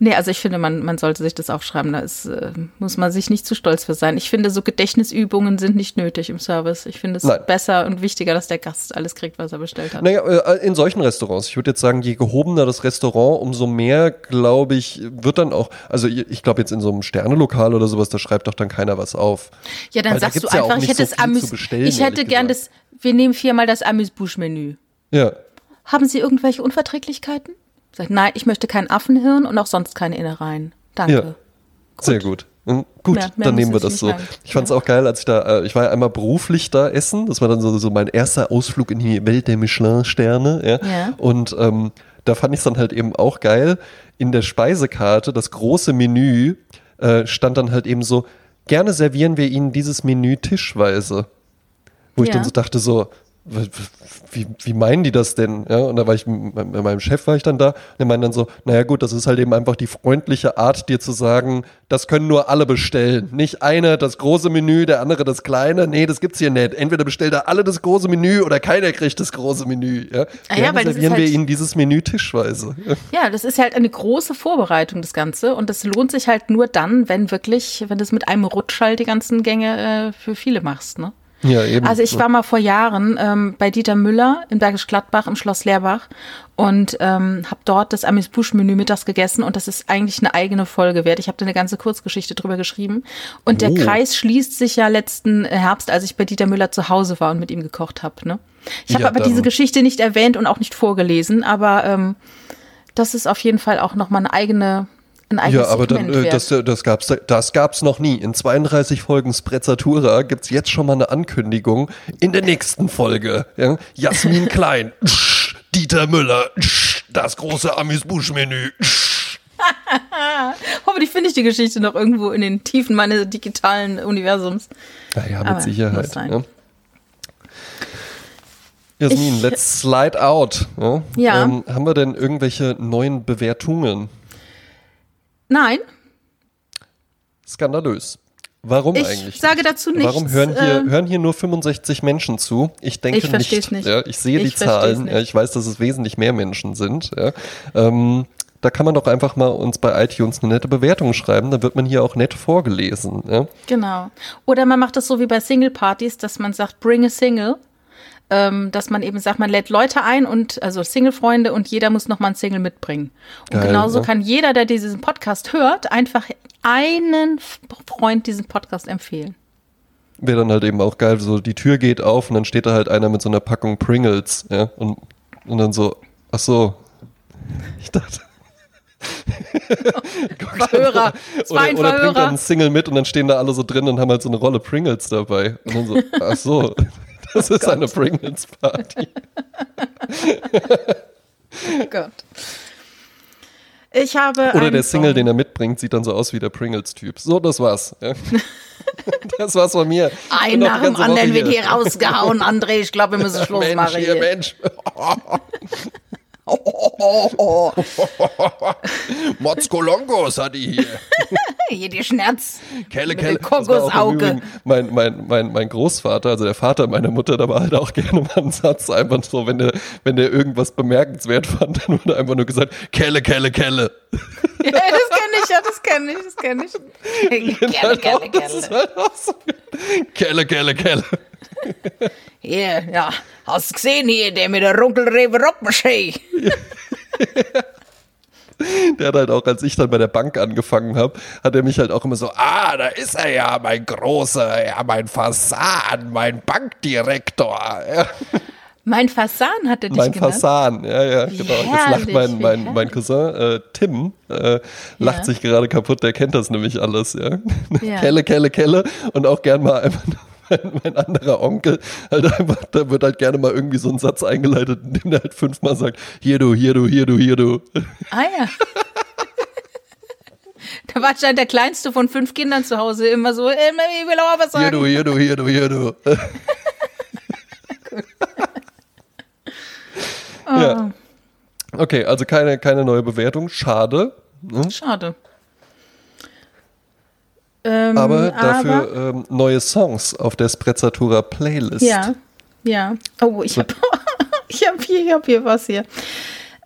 S1: Nee, also ich finde, man, man sollte sich das aufschreiben. Da ist, äh, muss man sich nicht zu stolz für sein. Ich finde, so Gedächtnisübungen sind nicht nötig im Service. Ich finde es Nein. besser und wichtiger, dass der Gast alles kriegt, was er bestellt hat.
S2: Naja, äh, in solchen Restaurants. Ich würde jetzt sagen, je gehobener das Restaurant, umso mehr, glaube ich, wird dann auch, also ich glaube jetzt in so einem Sternelokal oder sowas, da schreibt doch dann keiner was auf.
S1: Ja, dann Weil sagst du einfach, ja ich hätte so das Amüs, ich hätte gern gesagt. das, wir nehmen viermal das Amüs-Bouche-Menü.
S2: Ja.
S1: Haben Sie irgendwelche Unverträglichkeiten? Sagt, nein, ich möchte kein Affenhirn und auch sonst keine Innereien. Danke. Ja, gut.
S2: Sehr gut. Hm, gut, mehr, mehr dann nehmen wir das so. Lang. Ich fand es auch geil, als ich da, äh, ich war ja einmal beruflich da essen. Das war dann so, so mein erster Ausflug in die Welt der Michelin-Sterne. Ja? ja. Und ähm, da fand ich es dann halt eben auch geil. In der Speisekarte, das große Menü, äh, stand dann halt eben so, gerne servieren wir Ihnen dieses Menü tischweise. Wo ja. ich dann so dachte, so, wie, wie meinen die das denn? Ja, und da war ich, mit meinem Chef war ich dann da, der meinte dann so, naja gut, das ist halt eben einfach die freundliche Art, dir zu sagen, das können nur alle bestellen. Nicht einer das große Menü, der andere das kleine. Nee, das gibt's hier nicht. Entweder bestellt da alle das große Menü oder keiner kriegt das große Menü. Ja,
S1: ah ja weil servieren
S2: halt, wir ihnen dieses Menü tischweise.
S1: Ja, das ist halt eine große Vorbereitung, das Ganze. Und das lohnt sich halt nur dann, wenn wirklich, wenn du es mit einem Rutsch halt die ganzen Gänge äh, für viele machst, ne?
S2: Ja, eben.
S1: Also ich war mal vor Jahren ähm, bei Dieter Müller in Bergisch Gladbach im Schloss Leerbach und ähm, habe dort das Amis Busch Menü mittags gegessen und das ist eigentlich eine eigene Folge wert. Ich habe da eine ganze Kurzgeschichte drüber geschrieben und oh. der Kreis schließt sich ja letzten Herbst, als ich bei Dieter Müller zu Hause war und mit ihm gekocht habe. Ne? Ich habe ja, aber diese Geschichte nicht erwähnt und auch nicht vorgelesen, aber ähm, das ist auf jeden Fall auch nochmal eine eigene ein eigenes Ja, aber dann, äh,
S2: das, das gab's, das gab's noch nie. In 32 Folgen Sprezzatura gibt's jetzt schon mal eine Ankündigung. In der nächsten Folge, ja, Jasmin Klein, Dieter Müller, das große Amüs-Busch-Menü.
S1: Hoffentlich finde ich die Geschichte noch irgendwo in den Tiefen meines digitalen Universums.
S2: Naja, mit Aber Sicherheit. Ja. Jasmin, ich, let's slide out. Ja. ja. Ähm, haben wir denn irgendwelche neuen Bewertungen?
S1: Nein.
S2: Skandalös. Warum
S1: ich
S2: eigentlich?
S1: Ich sage dazu nichts.
S2: Warum hören hier, äh, hören hier nur 65 Menschen zu? Ich denke ich nicht. nicht. Ja, ich sehe ich die Zahlen. Ja, ich weiß, dass es wesentlich mehr Menschen sind. Ja. Ähm, da kann man doch einfach mal uns bei iTunes eine nette Bewertung schreiben, dann wird man hier auch nett vorgelesen. Ja?
S1: Genau. Oder man macht das so wie bei Single-Partys, dass man sagt, bring a Single ähm, dass man eben sagt, man lädt Leute ein und also Single-Freunde und jeder muss noch mal ein Single mitbringen. Und Geil, genauso ne? kann jeder, der diesen Podcast hört, einfach einen Freund diesen Podcast empfehlen.
S2: Wäre dann halt eben auch geil, so die Tür geht auf und dann steht da halt einer mit so einer Packung Pringles, ja, und, und dann so, ach so, ich dachte.
S1: Verhörer.
S2: Oder, oder bringt dann einen Single mit und dann stehen da alle so drin und haben halt so eine Rolle Pringles dabei. Und dann so, ach so. Das oh ist Gott. eine Pringles Party.
S1: oh Gott. Ich habe.
S2: Oder der Single, den er mitbringt, sieht dann so aus wie der Pringles-Typ. So, das war's. Ja. das war's von mir.
S1: Ein nach dem anderen wird hier rausgehauen, André. Ich glaube, wir müssen Schluss
S2: Mensch,
S1: machen.
S2: Hier, Mensch. Motzkolongos hat die hier.
S1: hier die Schnerz.
S2: Kelle, Kelle. Kokosauge. Mein, mein, mein, mein Großvater, also der Vater meiner Mutter, da war halt auch gerne mal ein Satz, einfach so, wenn der, wenn der irgendwas bemerkenswert fand, dann wurde einfach nur gesagt, Kelle, Kelle, Kelle.
S1: Ja, das kenne ich, ja, das kenne ich, das kenne ich. Kelle, Kelle, Kelle.
S2: Kelle, Kelle, Kelle.
S1: Hier, ja, hast du gesehen hier, der mit der Runkelrebe Rockmaschine?
S2: der hat halt auch, als ich dann bei der Bank angefangen habe, hat er mich halt auch immer so, ah, da ist er ja, mein großer, ja, mein Fasan, mein Bankdirektor. Ja.
S1: Mein Fasan hat er dich
S2: Mein
S1: genannt?
S2: Fasan, ja, ja, genau. Herrlich, Jetzt lacht mein, mein, mein Cousin äh, Tim, äh, lacht ja. sich gerade kaputt, der kennt das nämlich alles, ja. ja. Kelle, Kelle, Kelle und auch gern mal einfach mein, mein, anderer Onkel, halt einfach, da wird halt gerne mal irgendwie so ein Satz eingeleitet, in dem er halt fünfmal sagt, hier du, hier du, hier du, hier du.
S1: Ah ja. Da war anscheinend der kleinste von fünf Kindern zu Hause immer so, ich will auch was sagen.
S2: Hier du, hier du, hier du, hier du. Ja. Ah. Okay, also keine, keine neue Bewertung. Schade.
S1: Hm? Schade.
S2: Ähm, aber dafür aber, ähm, neue Songs auf der Sprezzatura Playlist.
S1: Ja, ja. Oh, ich habe ich hab hier, hab hier was hier.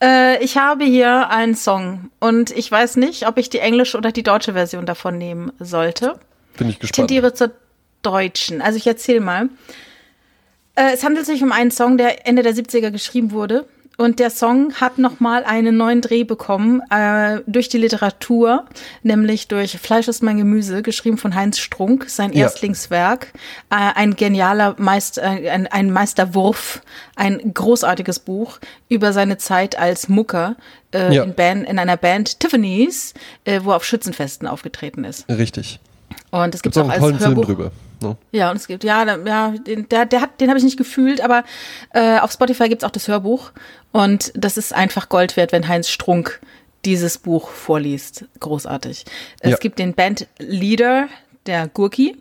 S1: Äh, ich habe hier einen Song und ich weiß nicht, ob ich die englische oder die deutsche Version davon nehmen sollte.
S2: Bin ich gespannt. Ich
S1: tendiere zur deutschen. Also ich erzähle mal. Äh, es handelt sich um einen Song, der Ende der 70er geschrieben wurde. Und der Song hat nochmal einen neuen Dreh bekommen äh, durch die Literatur, nämlich durch Fleisch ist mein Gemüse, geschrieben von Heinz Strunk, sein ja. Erstlingswerk. Äh, ein genialer Meister, äh, ein, ein Meisterwurf, ein großartiges Buch über seine Zeit als Mucker äh, ja. in, Band, in einer Band Tiffany's, äh, wo er auf Schützenfesten aufgetreten ist.
S2: Richtig.
S1: Und es gibt auch, auch als Hörbuch. Film drüber. Ne? Ja, und es gibt, ja, ja den, der, der hat, den habe ich nicht gefühlt, aber äh, auf Spotify gibt es auch das Hörbuch. Und das ist einfach Gold wert, wenn Heinz Strunk dieses Buch vorliest. Großartig. Es ja. gibt den Bandleader, der Gurki.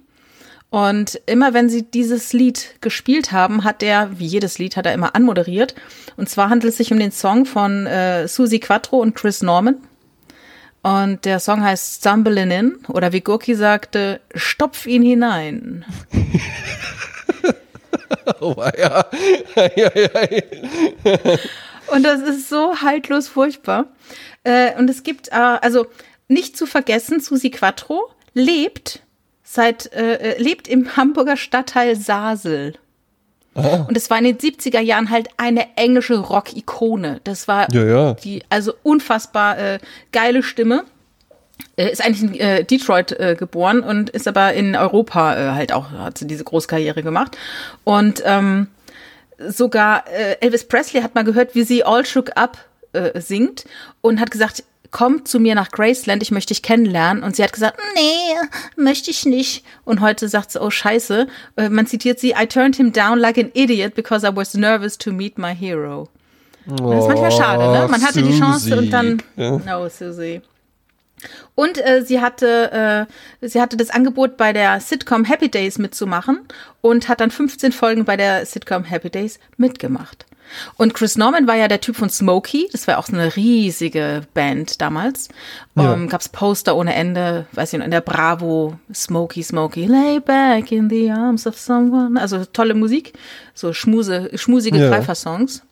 S1: Und immer wenn sie dieses Lied gespielt haben, hat er, wie jedes Lied, hat er immer anmoderiert. Und zwar handelt es sich um den Song von äh, Susie Quattro und Chris Norman. Und der Song heißt Stumbling In oder wie Gurki sagte, stopf ihn hinein. oh, ja. ja, ja. Und das ist so haltlos furchtbar. Äh, und es gibt, äh, also nicht zu vergessen, Susi Quattro lebt seit, äh lebt im Hamburger Stadtteil Sasel. Und es war in den 70er Jahren halt eine englische Rock-Ikone. Das war ja, ja. die, also unfassbar äh, geile Stimme. Äh, ist eigentlich in äh, Detroit äh, geboren und ist aber in Europa äh, halt auch, hat sie diese Großkarriere gemacht. Und ähm, sogar äh, Elvis Presley hat mal gehört, wie sie All Shook Up singt und hat gesagt, komm zu mir nach Graceland, ich möchte dich kennenlernen. Und sie hat gesagt, nee, möchte ich nicht. Und heute sagt sie, oh scheiße, äh, man zitiert sie, I turned him down like an idiot because I was nervous to meet my hero. Oh, das ist manchmal schade, ne? Man hatte Susie. die Chance und dann, ja. no, Susie. Und äh, sie hatte, äh, sie hatte das Angebot bei der Sitcom Happy Days mitzumachen und hat dann 15 Folgen bei der Sitcom Happy Days mitgemacht. Und Chris Norman war ja der Typ von Smokey, das war auch so eine riesige Band damals. Ja. Um, ähm, gab's Poster ohne Ende, weiß ich noch, in der Bravo, Smokey, Smokey, lay back in the arms of someone. Also tolle Musik, so schmuse, schmusige ja. Greifer-Songs.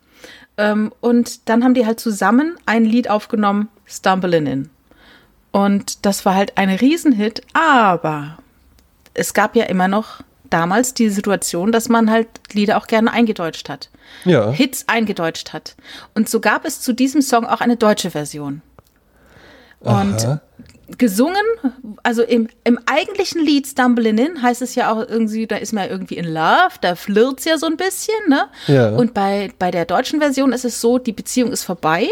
S1: Um, ähm, und dann haben die halt zusammen ein Lied aufgenommen, Stumbling In. Und das war halt ein Riesenhit, aber es gab ja immer noch damals die Situation, dass man halt Lieder auch gerne eingedeutscht hat. Ja. Hits eingedeutscht hat. Und so gab es zu diesem Song auch eine deutsche Version. Und Aha. gesungen, also im, im eigentlichen Lied Stumbling In heißt es ja auch irgendwie, da ist man irgendwie in Love, da flirt's ja so ein bisschen, ne? Ja. Und bei, bei der deutschen Version ist es so, die Beziehung ist vorbei,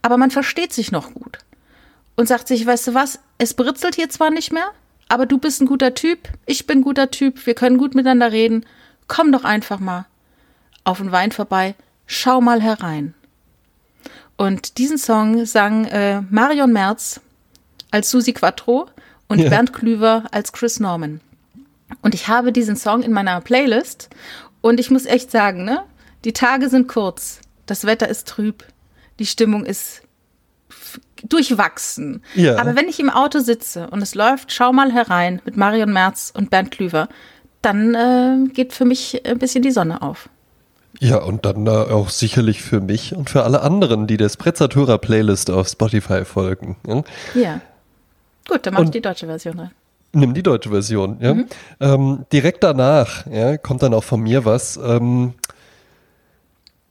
S1: aber man versteht sich noch gut und sagt sich, weißt du was, es britzelt hier zwar nicht mehr, aber du bist ein guter Typ, ich bin ein guter Typ, wir können gut miteinander reden. Komm doch einfach mal auf den Wein vorbei, schau mal herein. Und diesen Song sang äh, Marion Merz als Susi Quattro und ja. Bernd Klüver als Chris Norman. Und ich habe diesen Song in meiner Playlist und ich muss echt sagen, ne, die Tage sind kurz, das Wetter ist trüb, die Stimmung ist durchwachsen. Ja. Aber wenn ich im Auto sitze und es läuft, schau mal herein mit Marion Merz und Bernd Klüver, dann äh, geht für mich ein bisschen die Sonne auf.
S2: Ja, und dann äh, auch sicherlich für mich und für alle anderen, die der Sprezzatura Playlist auf Spotify folgen.
S1: Ja, ja. gut, dann mach und ich die deutsche Version rein.
S2: Nimm die deutsche Version, ja. Mhm. Ähm, direkt danach ja, kommt dann auch von mir was. Ähm,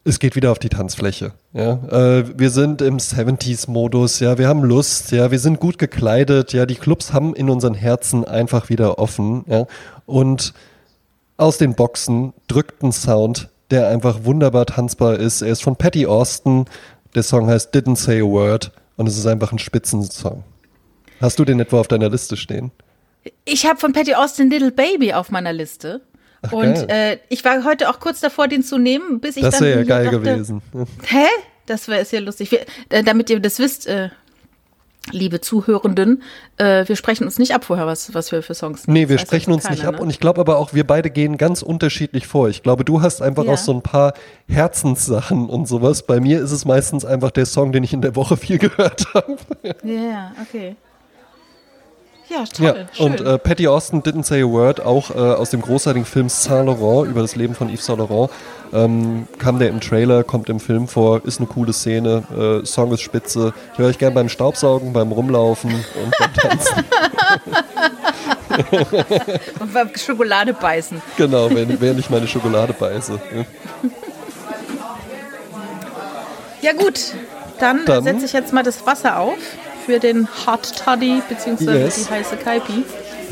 S2: es geht wieder auf die Tanzfläche. Ja, äh, wir sind im 70s-Modus, ja, wir haben Lust, ja, wir sind gut gekleidet, ja, die Clubs haben in unseren Herzen einfach wieder offen, ja, und aus den Boxen drückt ein Sound, der einfach wunderbar tanzbar ist. Er ist von Patty Austin, der Song heißt Didn't Say a Word und es ist einfach ein Spitzensong. Hast du den etwa auf deiner Liste stehen?
S1: Ich habe von Patty Austin Little Baby auf meiner Liste. Ach, und äh, ich war heute auch kurz davor, den zu nehmen, bis ich
S2: das
S1: dann.
S2: Das wäre ja geil dachte, gewesen.
S1: Hä? Das wäre ja lustig. Wir, äh, damit ihr das wisst, äh, liebe Zuhörenden, äh, wir sprechen uns nicht ab vorher, was, was wir für Songs
S2: Nee, wir sprechen uns keiner, nicht ab. Ne? Und ich glaube aber auch, wir beide gehen ganz unterschiedlich vor. Ich glaube, du hast einfach ja. auch so ein paar Herzenssachen und sowas. Bei mir ist es meistens einfach der Song, den ich in der Woche viel gehört habe.
S1: Ja, yeah, okay.
S2: Ja, toll. Ja, und äh, Patty Austin Didn't Say a Word, auch äh, aus dem großartigen Film Saint Laurent über das Leben von Yves Saint Laurent, ähm, kam der im Trailer, kommt im Film vor, ist eine coole Szene, äh, Song ist spitze. Höre ich gerne beim Staubsaugen, beim Rumlaufen und beim Tanzen.
S1: und beim Schokolade beißen.
S2: Genau, während, während ich meine Schokolade beiße.
S1: Ja, gut, dann, dann setze ich jetzt mal das Wasser auf für den Hot Toddy beziehungsweise yes. die heiße Kaipi.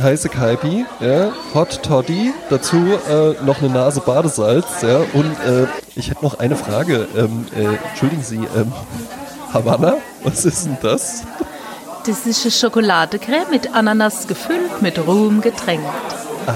S2: Heiße Kaipi, ja, Hot Toddy, dazu äh, noch eine Nase Badesalz, ja, und äh, ich hätte noch eine Frage. Ähm, äh, entschuldigen Sie, ähm, Havanna, was ist denn das?
S1: Das ist eine Schokoladecreme mit Ananas gefüllt, mit Ruhm getränkt.
S2: Ah,